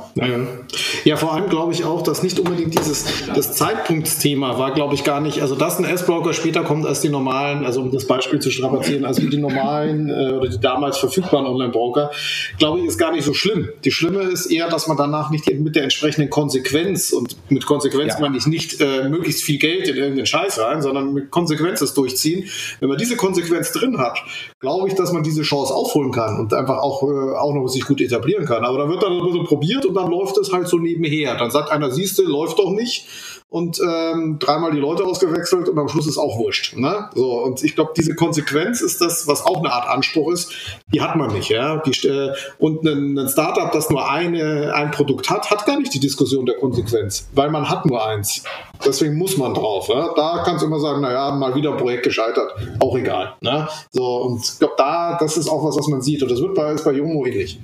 Ja, vor allem glaube ich auch, dass nicht unbedingt dieses das Zeitpunktsthema war, glaube ich, gar nicht. Also, dass ein S-Broker später kommt als die normalen, also um das Beispiel zu strapazieren, als die normalen äh, oder die damals verfügbaren Online-Broker, glaube ich, ist gar nicht so schlimm. Die Schlimme ist eher, dass man danach nicht mit der entsprechenden Konsequenz und mit Konsequenz ja. meine ich nicht äh, möglichst viel Geld in irgendeinen Scheiß rein, sondern mit Konsequenz das durchziehen. Wenn man diese Konsequenz drin hat, glaube ich, dass man diese Chance aufholen kann und einfach auch, äh, auch noch sich gut etablieren kann. Aber da wird dann ein bisschen probiert und dann läuft es halt so nebenher. Dann sagt einer, siehste, läuft doch nicht und ähm, dreimal die Leute ausgewechselt und am Schluss ist auch wurscht. Ne? So, und ich glaube, diese Konsequenz ist das, was auch eine Art Anspruch ist, die hat man nicht. Ja? Die, äh, und ein, ein Startup, das nur eine, ein Produkt hat, hat gar nicht die Diskussion der Konsequenz, weil man hat nur eins. Deswegen muss man drauf. Ja? Da kannst du immer sagen, naja, mal wieder ein Projekt gescheitert, auch egal. Ne? So, und ich glaube, da, das ist auch was, was man sieht. Und das wird bei, ist bei Jomo ähnlich.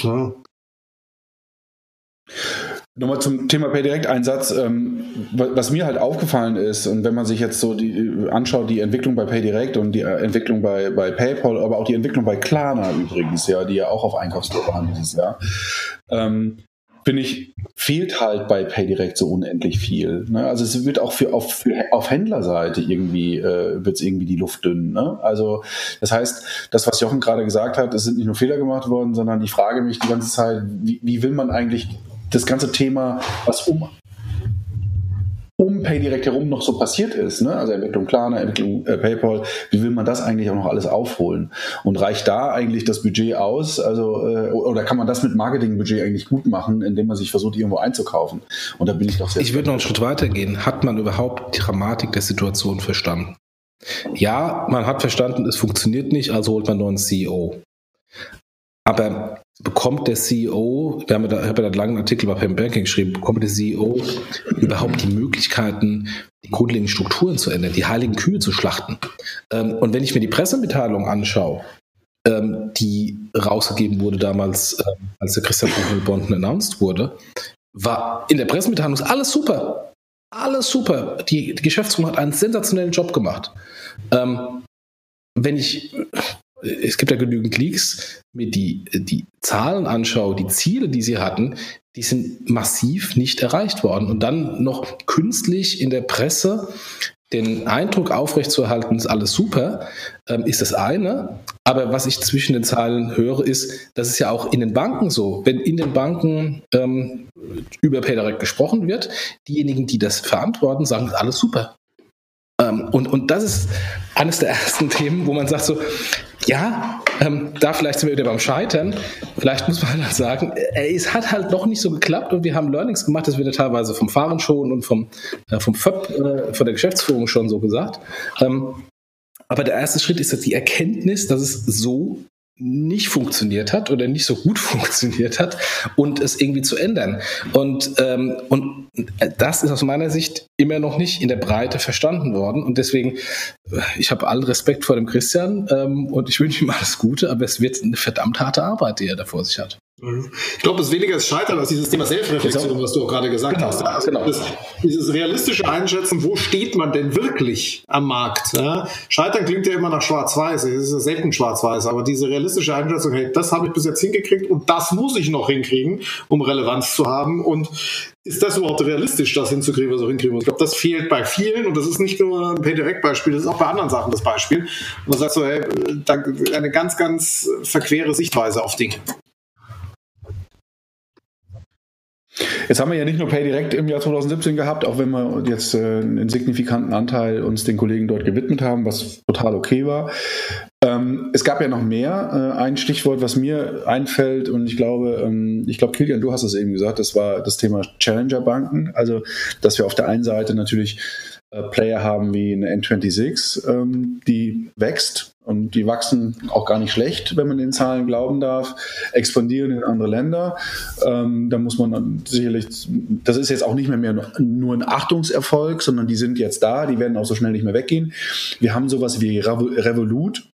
Ja. Nochmal zum Thema PayDirect-Einsatz. Ähm, was mir halt aufgefallen ist, und wenn man sich jetzt so die, anschaut, die Entwicklung bei PayDirect und die äh, Entwicklung bei, bei PayPal, aber auch die Entwicklung bei Klarna übrigens, ja, die ja auch auf Einkaufstour waren dieses Jahr, ähm, finde ich, fehlt halt bei PayDirect so unendlich viel. Ne? Also es wird auch für auf, für, auf Händlerseite irgendwie, äh, wird es irgendwie die Luft dünn. Ne? Also das heißt, das, was Jochen gerade gesagt hat, es sind nicht nur Fehler gemacht worden, sondern ich frage mich die ganze Zeit, wie, wie will man eigentlich das ganze Thema, was um, um PayDirect herum noch so passiert ist, ne? also Entwicklung Klarna, Entwicklung äh, PayPal, wie will man das eigentlich auch noch alles aufholen? Und reicht da eigentlich das Budget aus? Also, äh, oder kann man das mit Marketingbudget eigentlich gut machen, indem man sich versucht, irgendwo einzukaufen? Und da bin ich doch sehr. Ich würde noch einen Schritt weiter gehen. Hat man überhaupt die Dramatik der Situation verstanden? Ja, man hat verstanden, es funktioniert nicht, also holt man einen neuen CEO. Aber bekommt der CEO, wir haben ja da, ich habe einen langen Artikel bei Payment Banking geschrieben, bekommt der CEO überhaupt die Möglichkeiten, die grundlegenden Strukturen zu ändern, die heiligen Kühe zu schlachten? Ähm, und wenn ich mir die Pressemitteilung anschaue, ähm, die rausgegeben wurde damals, ähm, als der Christian Bonden announced wurde, war in der Pressemitteilung alles super. Alles super. Die, die Geschäftsführung hat einen sensationellen Job gemacht. Wenn ich es gibt ja genügend Leaks, mir die, die Zahlen anschaue, die Ziele, die sie hatten, die sind massiv nicht erreicht worden. Und dann noch künstlich in der Presse den Eindruck aufrechtzuerhalten, ist alles super, ähm, ist das eine. Aber was ich zwischen den Zeilen höre, ist, das ist ja auch in den Banken so. Wenn in den Banken ähm, über PayDirect gesprochen wird, diejenigen, die das verantworten, sagen, alles super. Ähm, und, und das ist eines der ersten Themen, wo man sagt so, ja, ähm, da vielleicht sind wir wieder beim Scheitern. Vielleicht muss man halt sagen, äh, es hat halt noch nicht so geklappt und wir haben Learnings gemacht, das wird ja teilweise vom Fahren schon und vom, äh, vom FÖP, äh, von der Geschäftsführung schon so gesagt. Ähm, aber der erste Schritt ist jetzt die Erkenntnis, dass es so nicht funktioniert hat oder nicht so gut funktioniert hat und es irgendwie zu ändern. Und, ähm, und das ist aus meiner Sicht immer noch nicht in der Breite verstanden worden. Und deswegen, äh, ich habe allen Respekt vor dem Christian ähm, und ich wünsche ihm alles Gute, aber es wird eine verdammt harte Arbeit, die er da vor sich hat. Ich glaube, es ist weniger das Scheitern als dieses Thema Selbstreflexion, was du auch gerade gesagt genau, hast. Also genau. Das, dieses realistische Einschätzen, wo steht man denn wirklich am Markt? Ja? Scheitern klingt ja immer nach Schwarz-Weiß, es ist ja selten Schwarz-Weiß, aber diese realistische Einschätzung, hey, das habe ich bis jetzt hingekriegt und das muss ich noch hinkriegen, um Relevanz zu haben. Und ist das überhaupt realistisch, das hinzukriegen, was ich hinkriegen muss? Ich glaube, das fehlt bei vielen und das ist nicht nur ein PayDirect-Beispiel, das ist auch bei anderen Sachen das Beispiel. Und man sagt so, hey, eine ganz, ganz verquere Sichtweise auf Dinge. Jetzt haben wir ja nicht nur PayDirect im Jahr 2017 gehabt, auch wenn wir jetzt äh, einen signifikanten Anteil uns den Kollegen dort gewidmet haben, was total okay war. Ähm, es gab ja noch mehr. Äh, ein Stichwort, was mir einfällt, und ich glaube, ähm, ich glaube, Kilian, du hast es eben gesagt, das war das Thema Challenger-Banken. Also, dass wir auf der einen Seite natürlich äh, Player haben wie eine N26, ähm, die wächst und die wachsen auch gar nicht schlecht, wenn man den Zahlen glauben darf, expandieren in andere Länder. Ähm, da muss man sicherlich, das ist jetzt auch nicht mehr, mehr nur ein Achtungserfolg, sondern die sind jetzt da, die werden auch so schnell nicht mehr weggehen. Wir haben sowas wie Revolut,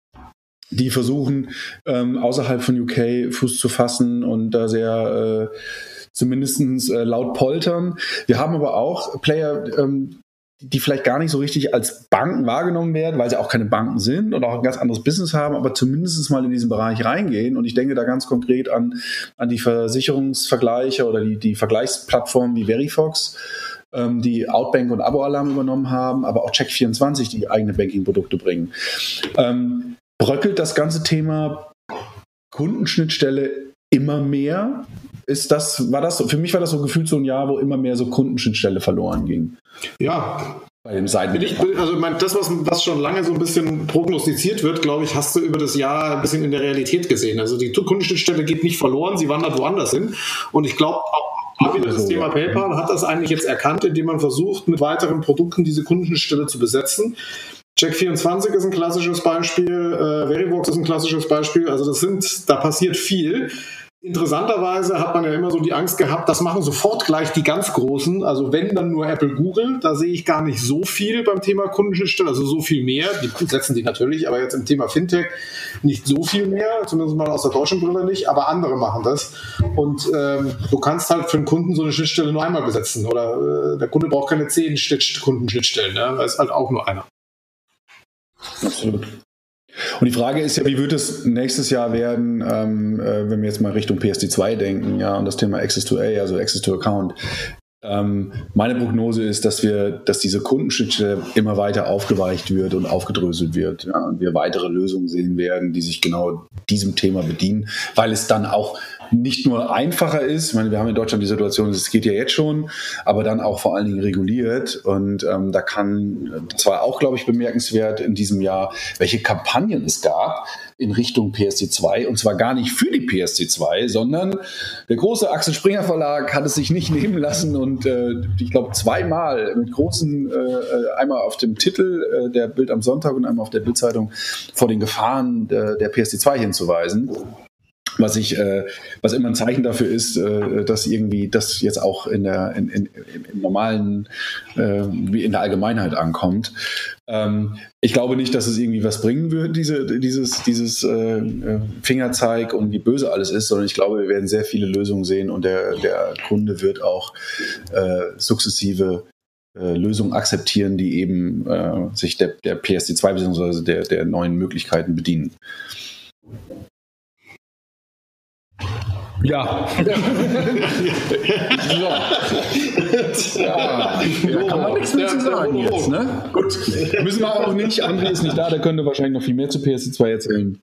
die versuchen, ähm, außerhalb von UK Fuß zu fassen und da sehr äh, zumindest äh, laut poltern. Wir haben aber auch Player, ähm, die vielleicht gar nicht so richtig als Banken wahrgenommen werden, weil sie auch keine Banken sind und auch ein ganz anderes Business haben, aber zumindest mal in diesen Bereich reingehen. Und ich denke da ganz konkret an, an die Versicherungsvergleiche oder die, die Vergleichsplattformen wie Verifox, ähm, die Outbank und Abo-Alarm übernommen haben, aber auch Check24, die eigene Banking-Produkte bringen. Ähm, bröckelt das ganze Thema Kundenschnittstelle immer mehr? Ist das, war das, für mich war das so gefühlt so ein Jahr, wo immer mehr so Kundenschnittstelle verloren ging. Ja, bei dem Seiten. Ich, also mein, das, was, was schon lange so ein bisschen prognostiziert wird, glaube ich, hast du über das Jahr ein bisschen in der Realität gesehen. Also die Kundenschnittstelle geht nicht verloren, sie wandert woanders hin. Und ich glaube, auch wieder das Thema PayPal hat das eigentlich jetzt erkannt, indem man versucht, mit weiteren Produkten diese Kundenschnittstelle zu besetzen. Check24 ist ein klassisches Beispiel, äh, Verivox ist ein klassisches Beispiel. Also das sind, da passiert viel. Interessanterweise hat man ja immer so die Angst gehabt, das machen sofort gleich die ganz Großen. Also wenn dann nur Apple, Google, da sehe ich gar nicht so viel beim Thema Kundenschnittstelle, also so viel mehr. Die setzen die natürlich, aber jetzt im Thema Fintech nicht so viel mehr, zumindest mal aus der deutschen Brille nicht, aber andere machen das. Und ähm, du kannst halt für einen Kunden so eine Schnittstelle nur einmal besetzen oder äh, der Kunde braucht keine zehn Kundenschnittstellen, ne? da ist halt auch nur einer. Absolut. Und die Frage ist ja, wie wird es nächstes Jahr werden, ähm, äh, wenn wir jetzt mal Richtung PSD2 denken, ja, und das Thema Access to A, also Access to Account. Ähm, meine Prognose ist, dass wir, dass diese Kundenschnittstelle immer weiter aufgeweicht wird und aufgedröselt wird, ja, und wir weitere Lösungen sehen werden, die sich genau diesem Thema bedienen, weil es dann auch nicht nur einfacher ist, ich meine, wir haben in Deutschland die Situation, es geht ja jetzt schon, aber dann auch vor allen Dingen reguliert. Und ähm, da kann, das war auch, glaube ich, bemerkenswert in diesem Jahr, welche Kampagnen es gab in Richtung PSD2 und zwar gar nicht für die PSD2, sondern der große Axel Springer Verlag hat es sich nicht nehmen lassen und äh, ich glaube zweimal mit großen, äh, einmal auf dem Titel äh, der Bild am Sonntag und einmal auf der Bildzeitung vor den Gefahren der, der PSD2 hinzuweisen was ich, äh, was immer ein Zeichen dafür ist, äh, dass irgendwie das jetzt auch in der in, in, im normalen äh, wie in der Allgemeinheit ankommt. Ähm, ich glaube nicht, dass es irgendwie was bringen wird, diese, dieses, dieses äh, Fingerzeig und wie böse alles ist, sondern ich glaube, wir werden sehr viele Lösungen sehen und der, der Kunde wird auch äh, sukzessive äh, Lösungen akzeptieren, die eben äh, sich der, der PSD2 bzw. Der, der neuen Möglichkeiten bedienen. Ja. so. ja. Da kann man nichts mehr zu sagen jetzt. Ne? Gut. Müssen wir auch nicht. André ist nicht da, der könnte wahrscheinlich noch viel mehr zu PS2 erzählen.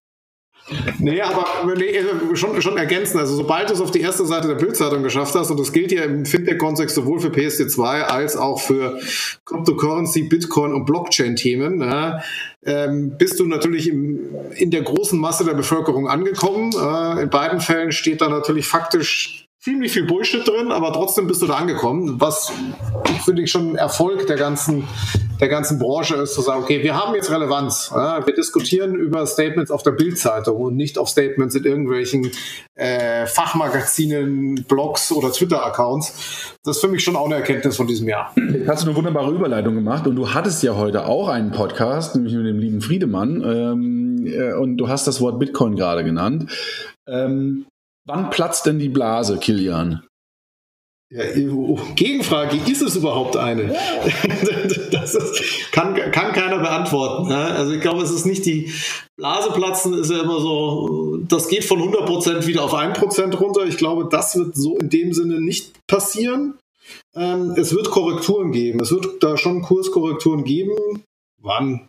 Nee, aber nee, also schon, schon ergänzen. Also, sobald du es auf die erste Seite der Bildzeitung geschafft hast, und das gilt ja im Fintech-Kontext sowohl für PSD2 als auch für Cryptocurrency, Bitcoin und Blockchain-Themen, ja, ähm, bist du natürlich im, in der großen Masse der Bevölkerung angekommen. Äh, in beiden Fällen steht da natürlich faktisch ziemlich viel Bullshit drin, aber trotzdem bist du da angekommen, was finde ich schon Erfolg der ganzen, der ganzen Branche ist, zu sagen, okay, wir haben jetzt Relevanz. Ja, wir diskutieren über Statements auf der Bildzeitung und nicht auf Statements in irgendwelchen äh, Fachmagazinen, Blogs oder Twitter-Accounts. Das ist für mich schon auch eine Erkenntnis von diesem Jahr. Jetzt hast du eine wunderbare Überleitung gemacht und du hattest ja heute auch einen Podcast, nämlich mit dem lieben Friedemann, ähm, äh, und du hast das Wort Bitcoin gerade genannt. Ähm, Wann platzt denn die Blase, Kilian? Ja, Gegenfrage, ist es überhaupt eine? das ist, kann, kann keiner beantworten. Also ich glaube, es ist nicht die Blase platzen, ist ja immer so, das geht von 100% wieder auf 1% runter. Ich glaube, das wird so in dem Sinne nicht passieren. Ähm, es wird Korrekturen geben. Es wird da schon Kurskorrekturen geben. Wann?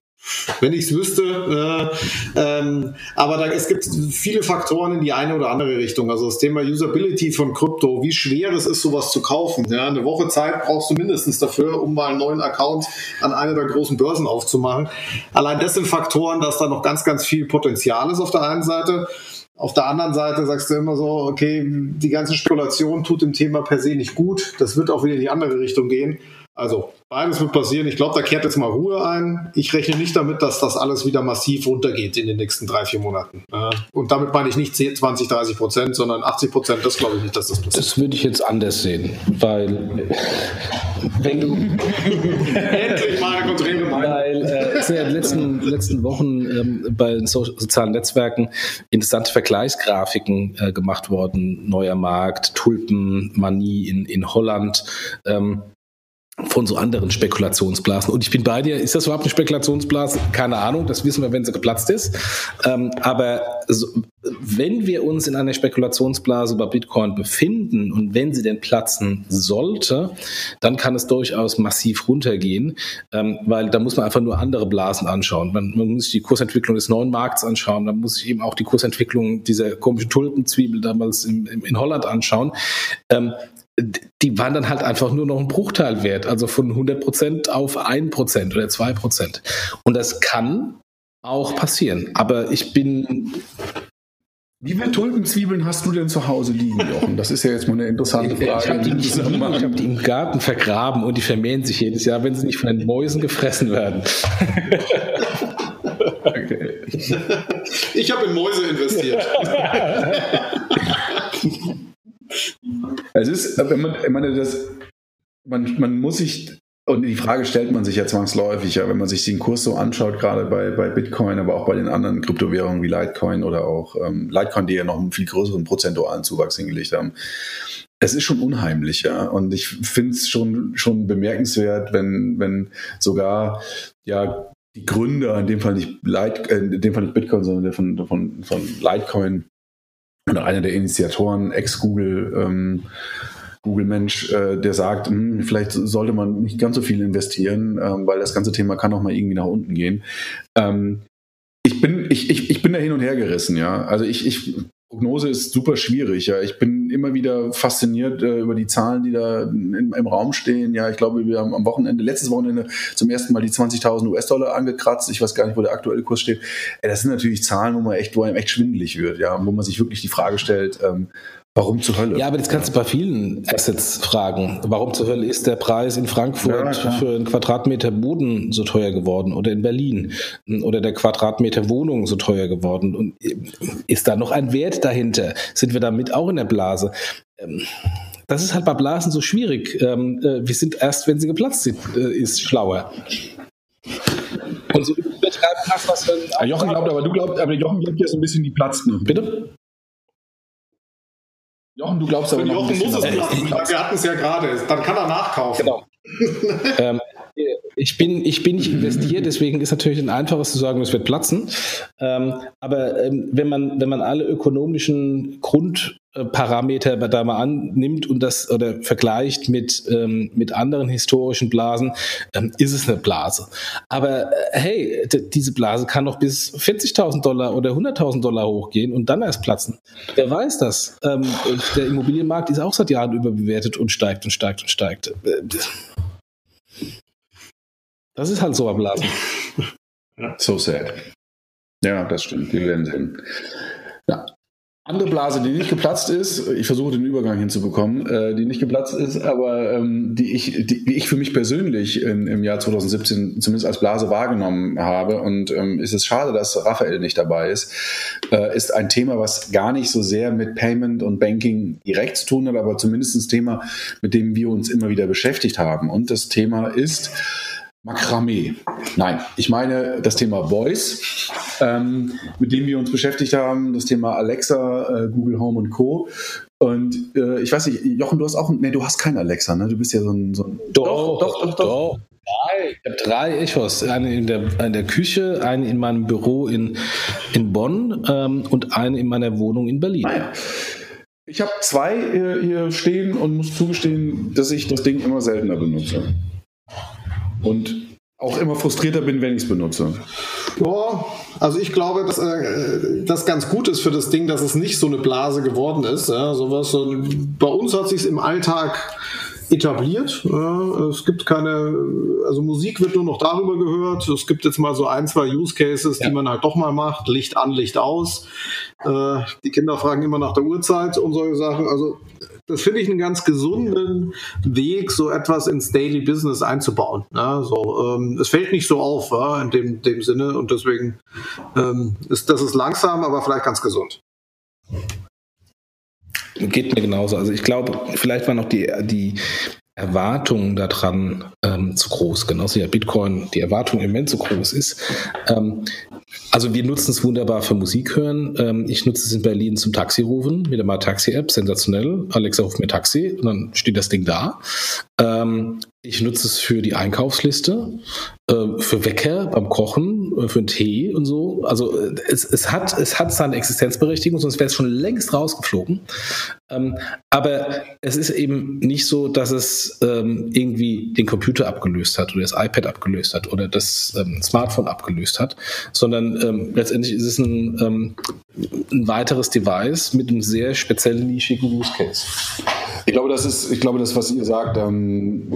Wenn ich es wüsste. Äh, ähm, aber da, es gibt viele Faktoren in die eine oder andere Richtung. Also das Thema Usability von Krypto, wie schwer es ist, sowas zu kaufen. Ja, eine Woche Zeit brauchst du mindestens dafür, um mal einen neuen Account an einer der großen Börsen aufzumachen. Allein das sind Faktoren, dass da noch ganz, ganz viel Potenzial ist auf der einen Seite. Auf der anderen Seite sagst du immer so, okay, die ganze Spekulation tut dem Thema per se nicht gut. Das wird auch wieder in die andere Richtung gehen. Also beides wird passieren. Ich glaube, da kehrt jetzt mal Ruhe ein. Ich rechne nicht damit, dass das alles wieder massiv runtergeht in den nächsten drei, vier Monaten. Und damit meine ich nicht 10, 20, 30 Prozent, sondern 80 Prozent. Das glaube ich nicht, dass das passiert. Das würde ich jetzt anders sehen, weil wenn du endlich mal eine konträre Meinung. Weil äh, es sind ja in den letzten, letzten Wochen ähm, bei den so sozialen Netzwerken interessante Vergleichsgrafiken äh, gemacht worden. Neuer Markt, Tulpenmanie in, in Holland. Ähm, von so anderen Spekulationsblasen. Und ich bin bei dir, ist das überhaupt eine Spekulationsblase? Keine Ahnung, das wissen wir, wenn sie geplatzt ist. Ähm, aber so, wenn wir uns in einer Spekulationsblase bei Bitcoin befinden und wenn sie denn platzen sollte, dann kann es durchaus massiv runtergehen, ähm, weil da muss man einfach nur andere Blasen anschauen. Man, man muss sich die Kursentwicklung des neuen Markts anschauen, dann muss sich eben auch die Kursentwicklung dieser komischen Tulpenzwiebel damals in, in Holland anschauen. Ähm, die waren dann halt einfach nur noch ein Bruchteil wert, also von 100 Prozent auf 1 Prozent oder 2 Prozent. Und das kann auch passieren. Aber ich bin. Wie viele Tulpenzwiebeln hast du denn zu Hause liegen, Jochen? Das ist ja jetzt mal eine interessante Frage. Ich habe die, hab die, im Garten vergraben und die vermehren sich jedes Jahr, wenn sie nicht von den Mäusen gefressen werden. okay. Ich habe in Mäuse investiert. Es ist, man, ich meine, das, man, man muss sich, und die Frage stellt man sich ja zwangsläufig, ja, wenn man sich den Kurs so anschaut, gerade bei, bei Bitcoin, aber auch bei den anderen Kryptowährungen wie Litecoin oder auch ähm, Litecoin, die ja noch einen viel größeren prozentualen Zuwachs hingelegt haben. Es ist schon unheimlich, ja. Und ich finde es schon, schon bemerkenswert, wenn, wenn sogar, ja, die Gründer, in dem Fall nicht Lite, äh, in dem Fall nicht Bitcoin, sondern der von, von, von Litecoin, oder einer der Initiatoren, Ex-Google, ähm, Google-Mensch, äh, der sagt, hm, vielleicht sollte man nicht ganz so viel investieren, ähm, weil das ganze Thema kann auch mal irgendwie nach unten gehen. Ähm, ich bin, ich, ich, ich bin da hin und her gerissen, ja. Also ich, ich Prognose ist super schwierig. Ja, ich bin immer wieder fasziniert äh, über die Zahlen, die da in, im Raum stehen. Ja, ich glaube, wir haben am Wochenende, letztes Wochenende zum ersten Mal die 20.000 US-Dollar angekratzt. Ich weiß gar nicht, wo der aktuelle Kurs steht. Ey, das sind natürlich Zahlen, wo man echt, wo einem echt schwindelig wird. Ja, wo man sich wirklich die Frage stellt, ähm, Warum zur Hölle? Ja, aber das kannst du bei vielen Assets fragen. Warum zur Hölle ist der Preis in Frankfurt ja, für einen Quadratmeter Boden so teuer geworden oder in Berlin oder der Quadratmeter Wohnung so teuer geworden? Und ist da noch ein Wert dahinter? Sind wir damit auch in der Blase? Ähm, das ist halt bei Blasen so schwierig. Ähm, äh, wir sind erst, wenn sie geplatzt sind, äh, ist schlauer. Und so betreiben hast, was dann. Jochen glaubt, aber du glaubst, aber Jochen glaubt ja so ein bisschen, die platzt noch. Bitte? Jochen, du glaubst aber Für noch Jochen muss es platzen. Wir hatten es ja gerade. Dann kann er nachkaufen. Genau. ähm, ich bin, ich bin nicht investiert, deswegen ist natürlich ein einfaches zu sagen, es wird platzen. Ähm, aber ähm, wenn, man, wenn man alle ökonomischen Grundparameter da mal annimmt und das oder vergleicht mit, ähm, mit anderen historischen Blasen, ähm, ist es eine Blase. Aber äh, hey, diese Blase kann doch bis 40.000 Dollar oder 100.000 Dollar hochgehen und dann erst platzen. Wer weiß das? Ähm, der Immobilienmarkt ist auch seit Jahren überbewertet und steigt und steigt und steigt. Äh, das ist halt so am Blasen. so sad. Ja, das stimmt. Wir werden sehen. Andere Blase, die nicht geplatzt ist, ich versuche den Übergang hinzubekommen, äh, die nicht geplatzt ist, aber ähm, die, ich, die, die ich für mich persönlich in, im Jahr 2017 zumindest als Blase wahrgenommen habe und ähm, ist es schade, dass Raphael nicht dabei ist, äh, ist ein Thema, was gar nicht so sehr mit Payment und Banking direkt zu tun hat, aber zumindest ein Thema, mit dem wir uns immer wieder beschäftigt haben. Und das Thema ist, Makramee. Nein, ich meine das Thema Voice, ähm, mit dem wir uns beschäftigt haben, das Thema Alexa, äh, Google Home und Co. Und äh, ich weiß nicht, Jochen, du hast auch, nee, du hast kein Alexa, ne? Du bist ja so ein, so ein doch, doch, doch, doch, doch. Drei. Ich habe drei Echos. Eine in der, in der Küche, eine in meinem Büro in, in Bonn ähm, und eine in meiner Wohnung in Berlin. Ah, ja. Ich habe zwei äh, hier stehen und muss zugestehen, dass ich das Ding immer seltener benutze und auch immer frustrierter bin, wenn ich es benutze. Ja, also ich glaube, dass äh, das ganz gut ist für das Ding, dass es nicht so eine Blase geworden ist. Ja, sowas, so, bei uns hat sich im Alltag etabliert. es gibt keine, also Musik wird nur noch darüber gehört. Es gibt jetzt mal so ein, zwei Use Cases, ja. die man halt doch mal macht. Licht an, Licht aus. Äh, die Kinder fragen immer nach der Uhrzeit und solche Sachen. Also das finde ich einen ganz gesunden Weg, so etwas ins Daily Business einzubauen. Ja, so, ähm, es fällt nicht so auf ja, in dem, dem Sinne und deswegen ähm, ist das ist langsam, aber vielleicht ganz gesund. Geht mir genauso. Also ich glaube, vielleicht war noch die, die Erwartung daran ähm, zu groß, genauso wie Bitcoin die Erwartung im Moment zu groß ist. Ähm, also wir nutzen es wunderbar für Musik hören. Ähm, ich nutze es in Berlin zum Taxi rufen mit der Taxi-App, sensationell. Alexa ruft mir Taxi und dann steht das Ding da. Ähm, ich nutze es für die Einkaufsliste, äh, für Wecker beim Kochen, äh, für einen Tee und so. Also äh, es, es, hat, es hat seine Existenzberechtigung, sonst wäre es schon längst rausgeflogen. Ähm, aber es ist eben nicht so, dass es ähm, irgendwie den Computer abgelöst hat oder das iPad abgelöst hat oder das ähm, Smartphone abgelöst hat, sondern ähm, letztendlich ist es ein, ähm, ein weiteres Device mit einem sehr speziellen, nischigen Use Case. Ich glaube, das ist, ich glaube, das, was ihr sagt, ähm,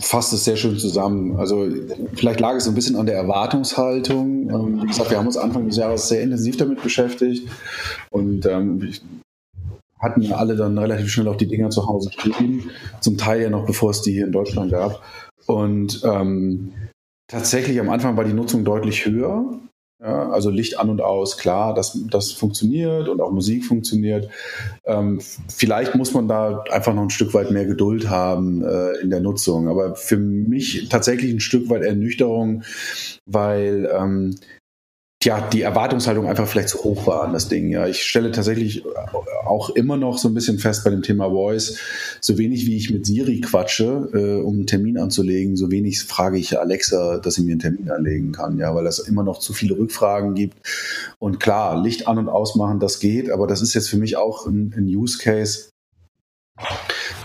fasst es sehr schön zusammen. Also vielleicht lag es so ein bisschen an der Erwartungshaltung. Ähm, wie gesagt, wir haben uns Anfang des Jahres sehr intensiv damit beschäftigt und ähm, hatten alle dann relativ schnell auch die Dinger zu Hause stehen. Zum Teil ja noch, bevor es die hier in Deutschland gab. Und ähm, tatsächlich am Anfang war die Nutzung deutlich höher. Ja, also Licht an und aus, klar, das, das funktioniert und auch Musik funktioniert. Ähm, vielleicht muss man da einfach noch ein Stück weit mehr Geduld haben äh, in der Nutzung. Aber für mich tatsächlich ein Stück weit Ernüchterung, weil ähm, ja, die Erwartungshaltung einfach vielleicht zu hoch war an das Ding. Ja, ich stelle tatsächlich auch immer noch so ein bisschen fest bei dem Thema Voice, so wenig wie ich mit Siri quatsche, äh, um einen Termin anzulegen, so wenig frage ich Alexa, dass sie mir einen Termin anlegen kann, ja, weil es immer noch zu viele Rückfragen gibt. Und klar, Licht an und ausmachen, das geht, aber das ist jetzt für mich auch ein, ein Use Case,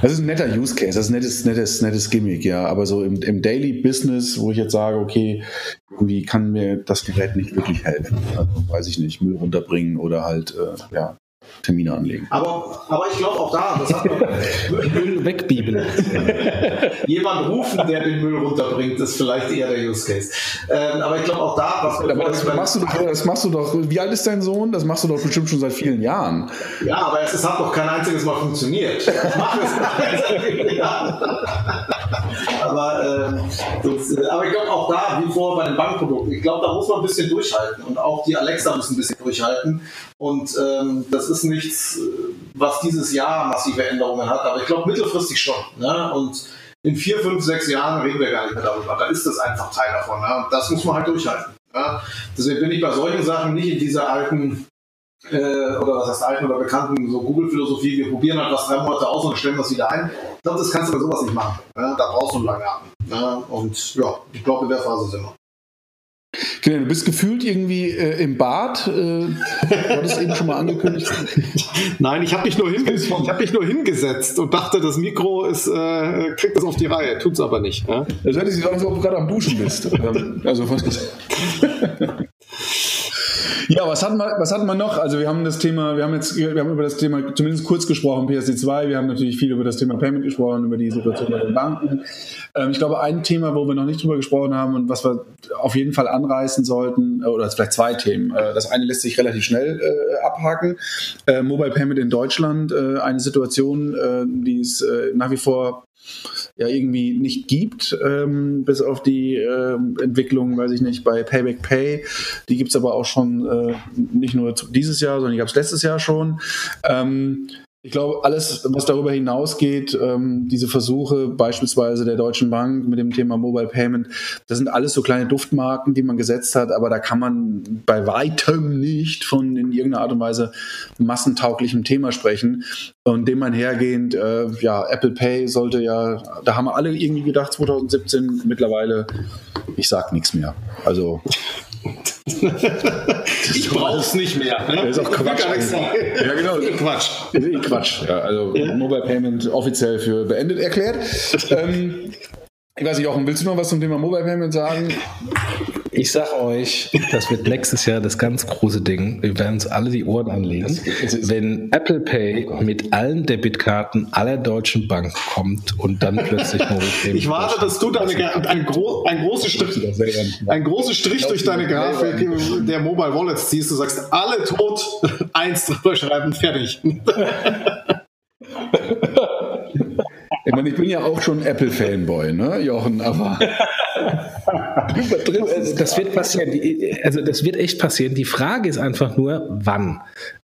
das ist ein netter Use Case, das ist ein nettes, nettes, nettes Gimmick, ja. Aber so im, im Daily Business, wo ich jetzt sage, okay, irgendwie kann mir das Gerät nicht wirklich helfen. Also, weiß ich nicht, Müll runterbringen oder halt, äh, ja, Termine anlegen. Aber, aber ich glaube auch da, das hat man Müll wegbibeln. Jemand rufen, der den Müll runterbringt, ist vielleicht eher der Use Case. Ähm, aber ich glaube auch da, was aber das machst, du doch, das machst du doch. Wie alt ist dein Sohn? Das machst du doch bestimmt schon seit vielen Jahren. Ja, aber es hat doch kein einziges Mal funktioniert. Ich mache es aber, ähm, das, äh, aber ich glaube auch da, wie vorher bei den Bankprodukten, ich glaube, da muss man ein bisschen durchhalten und auch die Alexa muss ein bisschen durchhalten. Und ähm, das ist nichts, was dieses Jahr massive Änderungen hat, aber ich glaube mittelfristig schon. Ne? Und in vier, fünf, sechs Jahren reden wir gar nicht mehr darüber. Da ist das einfach Teil davon. Ne? Und das muss man halt durchhalten. Ne? Deswegen bin ich bei solchen Sachen nicht in dieser alten äh, oder was heißt alten oder bekannten so Google-Philosophie, wir probieren halt was drei Monate aus und stellen das wieder ein. Ich glaube, das kannst du bei sowas nicht machen. Ne? Da brauchst du einen langen Atem. Ne? Und ja, ich glaube, in der Phase sind wir. Genau, du bist gefühlt irgendwie äh, im Bad. Äh, du hattest eben schon mal angekündigt. Nein, ich habe mich, nur hab mich nur hingesetzt und dachte, das Mikro ist, äh, kriegt das auf die Reihe. Tut es aber nicht. Ja? Das hört sich an, als ob du gerade am Duschen bist. also, was Ja, was hatten, wir, was hatten wir noch? Also wir haben das Thema, wir haben jetzt, wir haben über das Thema zumindest kurz gesprochen, PSD2, wir haben natürlich viel über das Thema Payment gesprochen, über die Situation bei den Banken. Ähm, ich glaube, ein Thema, wo wir noch nicht drüber gesprochen haben und was wir auf jeden Fall anreißen sollten, äh, oder vielleicht zwei Themen. Äh, das eine lässt sich relativ schnell äh, abhaken. Äh, Mobile Payment in Deutschland, äh, eine Situation, äh, die es nach wie vor ja irgendwie nicht gibt, ähm, bis auf die äh, Entwicklung, weiß ich nicht, bei Payback Pay. Die gibt es aber auch schon äh, nicht nur dieses Jahr, sondern die gab es letztes Jahr schon. Ähm, ich glaube, alles, was darüber hinausgeht, ähm, diese Versuche beispielsweise der Deutschen Bank mit dem Thema Mobile Payment, das sind alles so kleine Duftmarken, die man gesetzt hat, aber da kann man bei weitem nicht von in irgendeiner Art und Weise massentauglichem Thema sprechen. Und dem einhergehend, äh, ja, Apple Pay sollte ja, da haben wir alle irgendwie gedacht, 2017, mittlerweile, ich sag nichts mehr. Also ich brauch's nicht mehr. Ne? Das ist auch Quatsch. Ja, genau. Quatsch. Eh Quatsch. Ja, also ja. Mobile Payment offiziell für beendet erklärt. ähm, ich weiß nicht, Jochen, willst du noch was zum Thema Mobile Payment sagen? Ich sag euch, das wird nächstes Jahr das ganz große Ding. Wir werden uns alle die Ohren anlegen, wenn Apple Pay mit allen Debitkarten aller deutschen Banken kommt und dann plötzlich Ich warte, dass du deine, ein, gro ein großes Strich, ein großes Strich durch deine Grafik der Mobile Wallets ziehst. Du sagst, alle tot, eins drüber schreiben, fertig. Ich meine, ich bin ja auch schon Apple-Fanboy, ne, Jochen, aber. das wird passieren. Also, das wird echt passieren. Die Frage ist einfach nur, wann.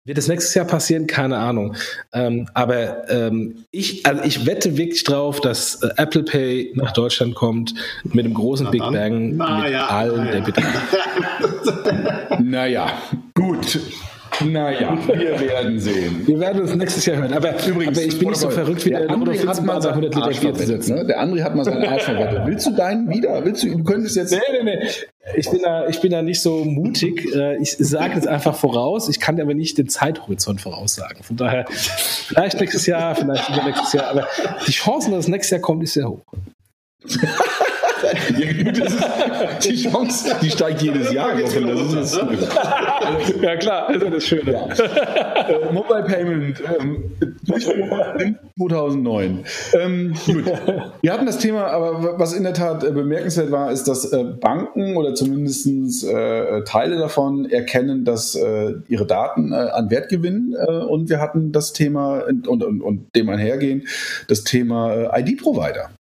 Wird es nächstes Jahr passieren? Keine Ahnung. Ähm, aber ähm, ich, also ich wette wirklich drauf, dass äh, Apple Pay nach Deutschland kommt mit einem großen Big Bang Na, mit ja, allen der Bitte. naja, gut. Naja, wir werden sehen. Wir werden uns nächstes Jahr hören. Aber übrigens, aber ich bin nicht so verrückt wie der, der André hat mal 100 Liter verwettet, ne? Der André hat mal seinen Arsch verwettet. Willst du deinen wieder? Willst du, du könntest jetzt. Nee, nee, nee. Ich bin da, ich bin da nicht so mutig. Äh, ich sage es einfach voraus. Ich kann aber nicht den Zeithorizont voraussagen. Von daher, vielleicht nächstes Jahr, vielleicht nächstes Jahr. Aber die Chancen, dass es nächstes Jahr kommt, ist sehr hoch. die Chance, die steigt jedes Jahr. Das ist ja klar, das ist das Schöne. Ja. Äh, Mobile Payment ähm, 2009. Ähm, gut. Wir hatten das Thema, aber was in der Tat äh, bemerkenswert war, ist, dass äh, Banken oder zumindest äh, Teile davon erkennen, dass äh, ihre Daten äh, an Wert gewinnen. und wir hatten das Thema und, und, und dem einhergehen, das Thema ID-Provider.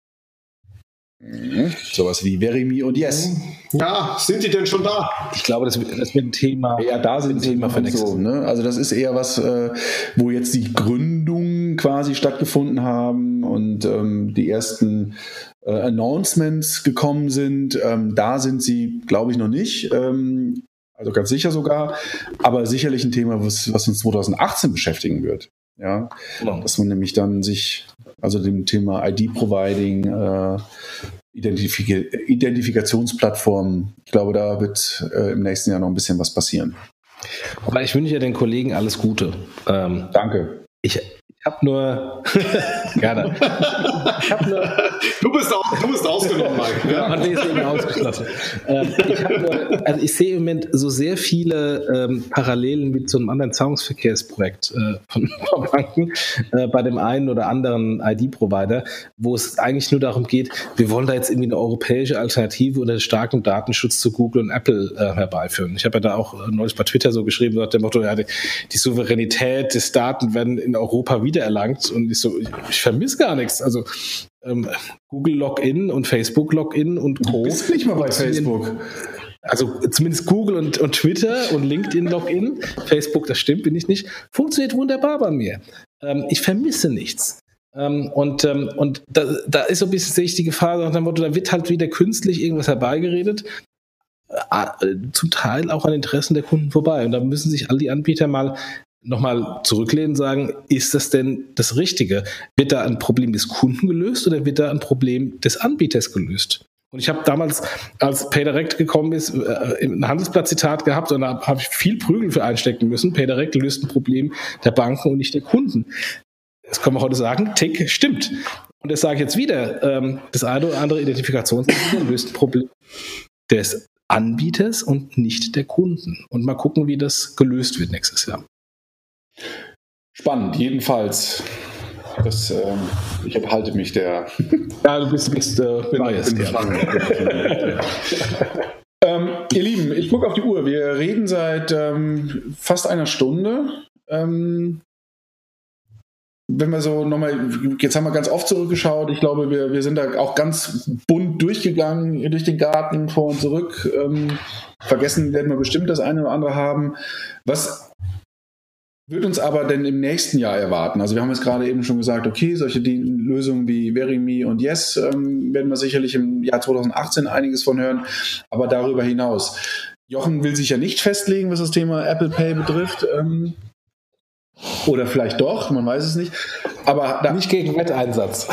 Mhm. Sowas wie Verimi und Yes. Ja, sind die denn schon da? Ich glaube, das, das wird ein Thema. Ja, da sind ein Thema für so, ne? Also das ist eher was, äh, wo jetzt die Gründungen quasi stattgefunden haben und ähm, die ersten äh, Announcements gekommen sind. Ähm, da sind sie, glaube ich, noch nicht. Ähm, also ganz sicher sogar. Aber sicherlich ein Thema, was, was uns 2018 beschäftigen wird. Ja, genau. dass man nämlich dann sich also dem Thema ID-Providing, äh, Identifik Identifikationsplattformen. Ich glaube, da wird äh, im nächsten Jahr noch ein bisschen was passieren. Aber ich wünsche ja den Kollegen alles Gute. Ähm, Danke. Ich, ich habe nur. gerne. Ich hab nur, du, bist auch, du bist ausgenommen, Mike. Ja, André ist eben ausgeschlossen. Ähm, ich, nur, also ich sehe im Moment so sehr viele ähm, Parallelen mit so einem anderen Zahlungsverkehrsprojekt äh, von, Banken äh, bei dem einen oder anderen ID-Provider, wo es eigentlich nur darum geht, wir wollen da jetzt irgendwie eine europäische Alternative unter starkem Datenschutz zu Google und Apple äh, herbeiführen. Ich habe ja da auch neulich bei Twitter so geschrieben, nach dem Motto, ja, die, Souveränität des Daten werden in Europa wieder wiedererlangt und ich so, ich vermisse gar nichts. Also ähm, Google Login und Facebook Login und Co. Du bist nicht mal bei Facebook. Also zumindest Google und, und Twitter und LinkedIn Login, Facebook, das stimmt, bin ich nicht, funktioniert wunderbar bei mir. Ähm, ich vermisse nichts. Ähm, und ähm, und da, da ist so ein bisschen, sehe ich die Gefahr, nach dem Motto, da wird halt wieder künstlich irgendwas herbeigeredet, äh, zum Teil auch an Interessen der Kunden vorbei. Und da müssen sich all die Anbieter mal nochmal zurücklehnen und sagen, ist das denn das Richtige? Wird da ein Problem des Kunden gelöst oder wird da ein Problem des Anbieters gelöst? Und ich habe damals, als PayDirect gekommen ist, äh, ein Handelsblatt-Zitat gehabt und da habe ich viel Prügel für einstecken müssen. PayDirect löst ein Problem der Banken und nicht der Kunden. Das können wir heute sagen, Tick stimmt. Und das sage ich jetzt wieder. Ähm, das eine oder andere Identifikationssystem löst ein Problem des Anbieters und nicht der Kunden. Und mal gucken, wie das gelöst wird nächstes Jahr. Spannend, jedenfalls. Das, ähm, ich halte mich der. Ja, du bist, bist äh, biased, ja. ähm, ihr Lieben, ich gucke auf die Uhr. Wir reden seit ähm, fast einer Stunde. Ähm, wenn wir so nochmal, jetzt haben wir ganz oft zurückgeschaut. Ich glaube, wir, wir sind da auch ganz bunt durchgegangen, durch den Garten, vor und zurück. Ähm, vergessen werden wir bestimmt das eine oder andere haben. Was wird uns aber denn im nächsten Jahr erwarten? Also wir haben jetzt gerade eben schon gesagt, okay, solche Lösungen wie Verimi und Yes ähm, werden wir sicherlich im Jahr 2018 einiges von hören, aber darüber hinaus. Jochen will sich ja nicht festlegen, was das Thema Apple Pay betrifft. Ähm, oder vielleicht doch, man weiß es nicht. Aber da nicht gegen Wetteinsatz.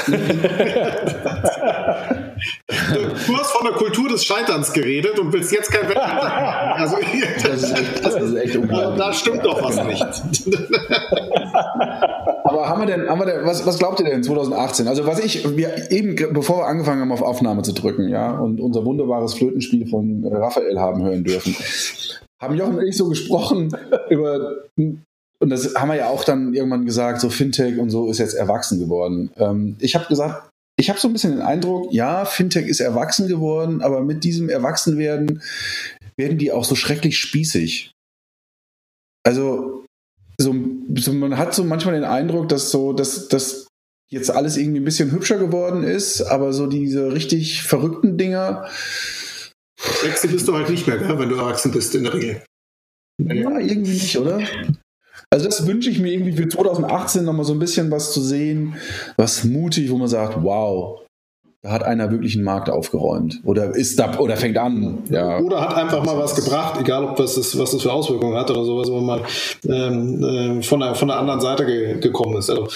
Du hast von der Kultur des Scheiterns geredet und willst jetzt kein Wettbewerb. Also, das, ist echt, das ist echt unglaublich. Da stimmt doch was nicht. Aber aber haben wir denn, haben wir denn was, was glaubt ihr denn 2018? Also was ich, wir eben, bevor wir angefangen haben, auf Aufnahme zu drücken, ja, und unser wunderbares Flötenspiel von Raphael haben hören dürfen, haben Jochen und ich so gesprochen über, und das haben wir ja auch dann irgendwann gesagt, so Fintech und so ist jetzt erwachsen geworden. Ähm, ich habe gesagt, ich habe so ein bisschen den Eindruck, ja, Fintech ist erwachsen geworden, aber mit diesem Erwachsenwerden werden die auch so schrecklich spießig. Also, so, so, man hat so manchmal den Eindruck, dass so, dass, dass jetzt alles irgendwie ein bisschen hübscher geworden ist, aber so diese richtig verrückten Dinger. Sexy bist du halt nicht mehr, wenn du erwachsen bist in der Regel. Ja, irgendwie nicht, oder? Also das wünsche ich mir irgendwie für 2018 nochmal so ein bisschen was zu sehen, was mutig, wo man sagt, wow, da hat einer wirklich einen Markt aufgeräumt oder ist da oder fängt an. Ja. Oder hat einfach mal was gebracht, egal ob das ist, was das für Auswirkungen hat oder sowas, wo man ähm, äh, von, der, von der anderen Seite ge gekommen ist. Also.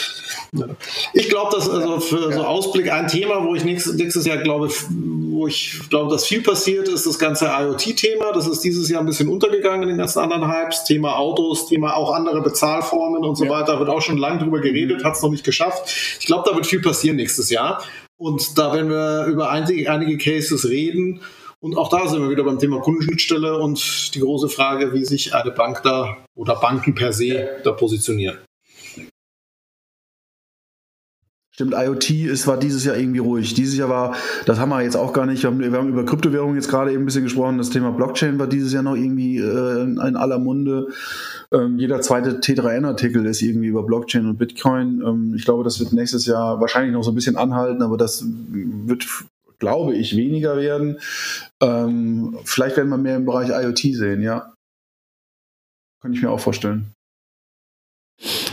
Ich glaube, dass also für so Ausblick ein Thema, wo ich nächstes, nächstes Jahr glaube, wo ich glaube, dass viel passiert, ist das ganze IoT-Thema. Das ist dieses Jahr ein bisschen untergegangen in den ganzen anderen Hypes. Thema Autos, Thema auch andere Bezahlformen und so ja. weiter. Wird auch schon lange drüber geredet, hat es noch nicht geschafft. Ich glaube, da wird viel passieren nächstes Jahr. Und da werden wir über einige, Cases reden. Und auch da sind wir wieder beim Thema Kundenschnittstelle und die große Frage, wie sich eine Bank da oder Banken per se da positionieren. Stimmt, IoT ist, war dieses Jahr irgendwie ruhig. Dieses Jahr war, das haben wir jetzt auch gar nicht, wir haben, wir haben über Kryptowährungen jetzt gerade eben ein bisschen gesprochen, das Thema Blockchain war dieses Jahr noch irgendwie äh, in aller Munde. Ähm, jeder zweite T3N-Artikel ist irgendwie über Blockchain und Bitcoin. Ähm, ich glaube, das wird nächstes Jahr wahrscheinlich noch so ein bisschen anhalten, aber das wird, glaube ich, weniger werden. Ähm, vielleicht werden wir mehr im Bereich IoT sehen, ja. Kann ich mir auch vorstellen.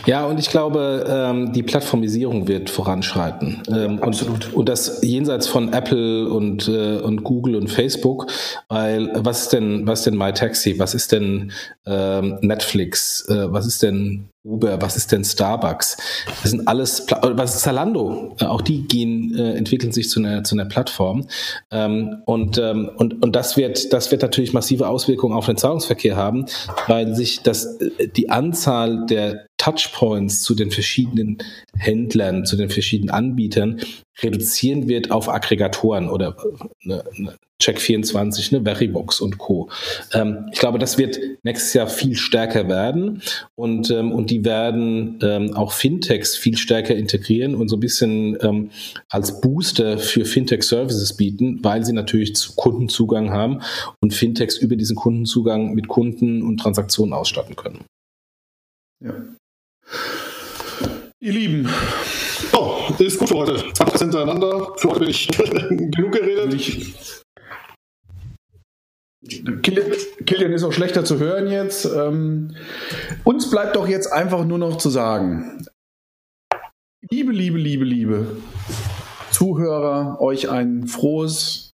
Ja, und ich glaube, ähm, die Plattformisierung wird voranschreiten. Ähm, Absolut. Und, und, das jenseits von Apple und, äh, und Google und Facebook, weil was ist denn, was ist denn MyTaxi, was ist denn ähm, Netflix, äh, was ist denn Uber, was ist denn Starbucks? Das sind alles, was ist Zalando? Auch die gehen, äh, entwickeln sich zu einer, zu einer Plattform. Ähm, und, ähm, und, und das wird, das wird natürlich massive Auswirkungen auf den Zahlungsverkehr haben, weil sich das, äh, die Anzahl der Touchpoints zu den verschiedenen Händlern, zu den verschiedenen Anbietern reduzieren wird auf Aggregatoren oder eine, eine Check24, eine Veribox und Co. Ähm, ich glaube, das wird nächstes Jahr viel stärker werden und, ähm, und die werden ähm, auch Fintechs viel stärker integrieren und so ein bisschen ähm, als Booster für Fintech-Services bieten, weil sie natürlich zu Kundenzugang haben und Fintechs über diesen Kundenzugang mit Kunden und Transaktionen ausstatten können. Ja. Ihr Lieben, oh, ist gut für heute. 20 hintereinander. Für heute bin ich genug geredet. Ich Kilian ist auch schlechter zu hören jetzt. Ähm, uns bleibt doch jetzt einfach nur noch zu sagen, liebe, liebe, liebe, liebe Zuhörer, euch ein frohes,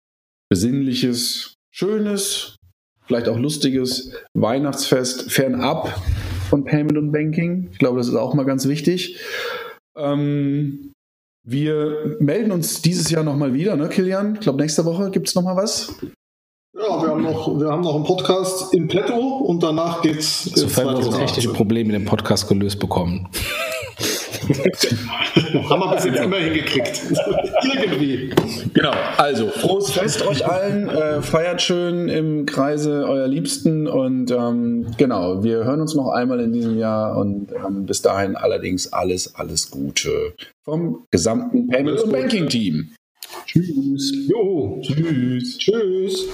besinnliches, schönes, vielleicht auch lustiges Weihnachtsfest fernab von Payment und Banking. Ich glaube, das ist auch mal ganz wichtig. Ähm, wir melden uns dieses Jahr nochmal wieder, ne, Kilian? Ich glaube, nächste Woche gibt es nochmal was. Ja, wir haben noch, wir haben noch einen Podcast in petto und danach geht's. Sofern wir unsere technische Probleme in dem Podcast gelöst bekommen. haben wir bis jetzt immer hingekriegt. Irgendwie. Genau, also frohes Fest euch allen. Äh, feiert schön im Kreise eurer Liebsten und ähm, genau, wir hören uns noch einmal in diesem Jahr und ähm, bis dahin allerdings alles, alles Gute vom gesamten Payment- und Banking-Team. Tschüss. Jo. Tschüss. Tschüss.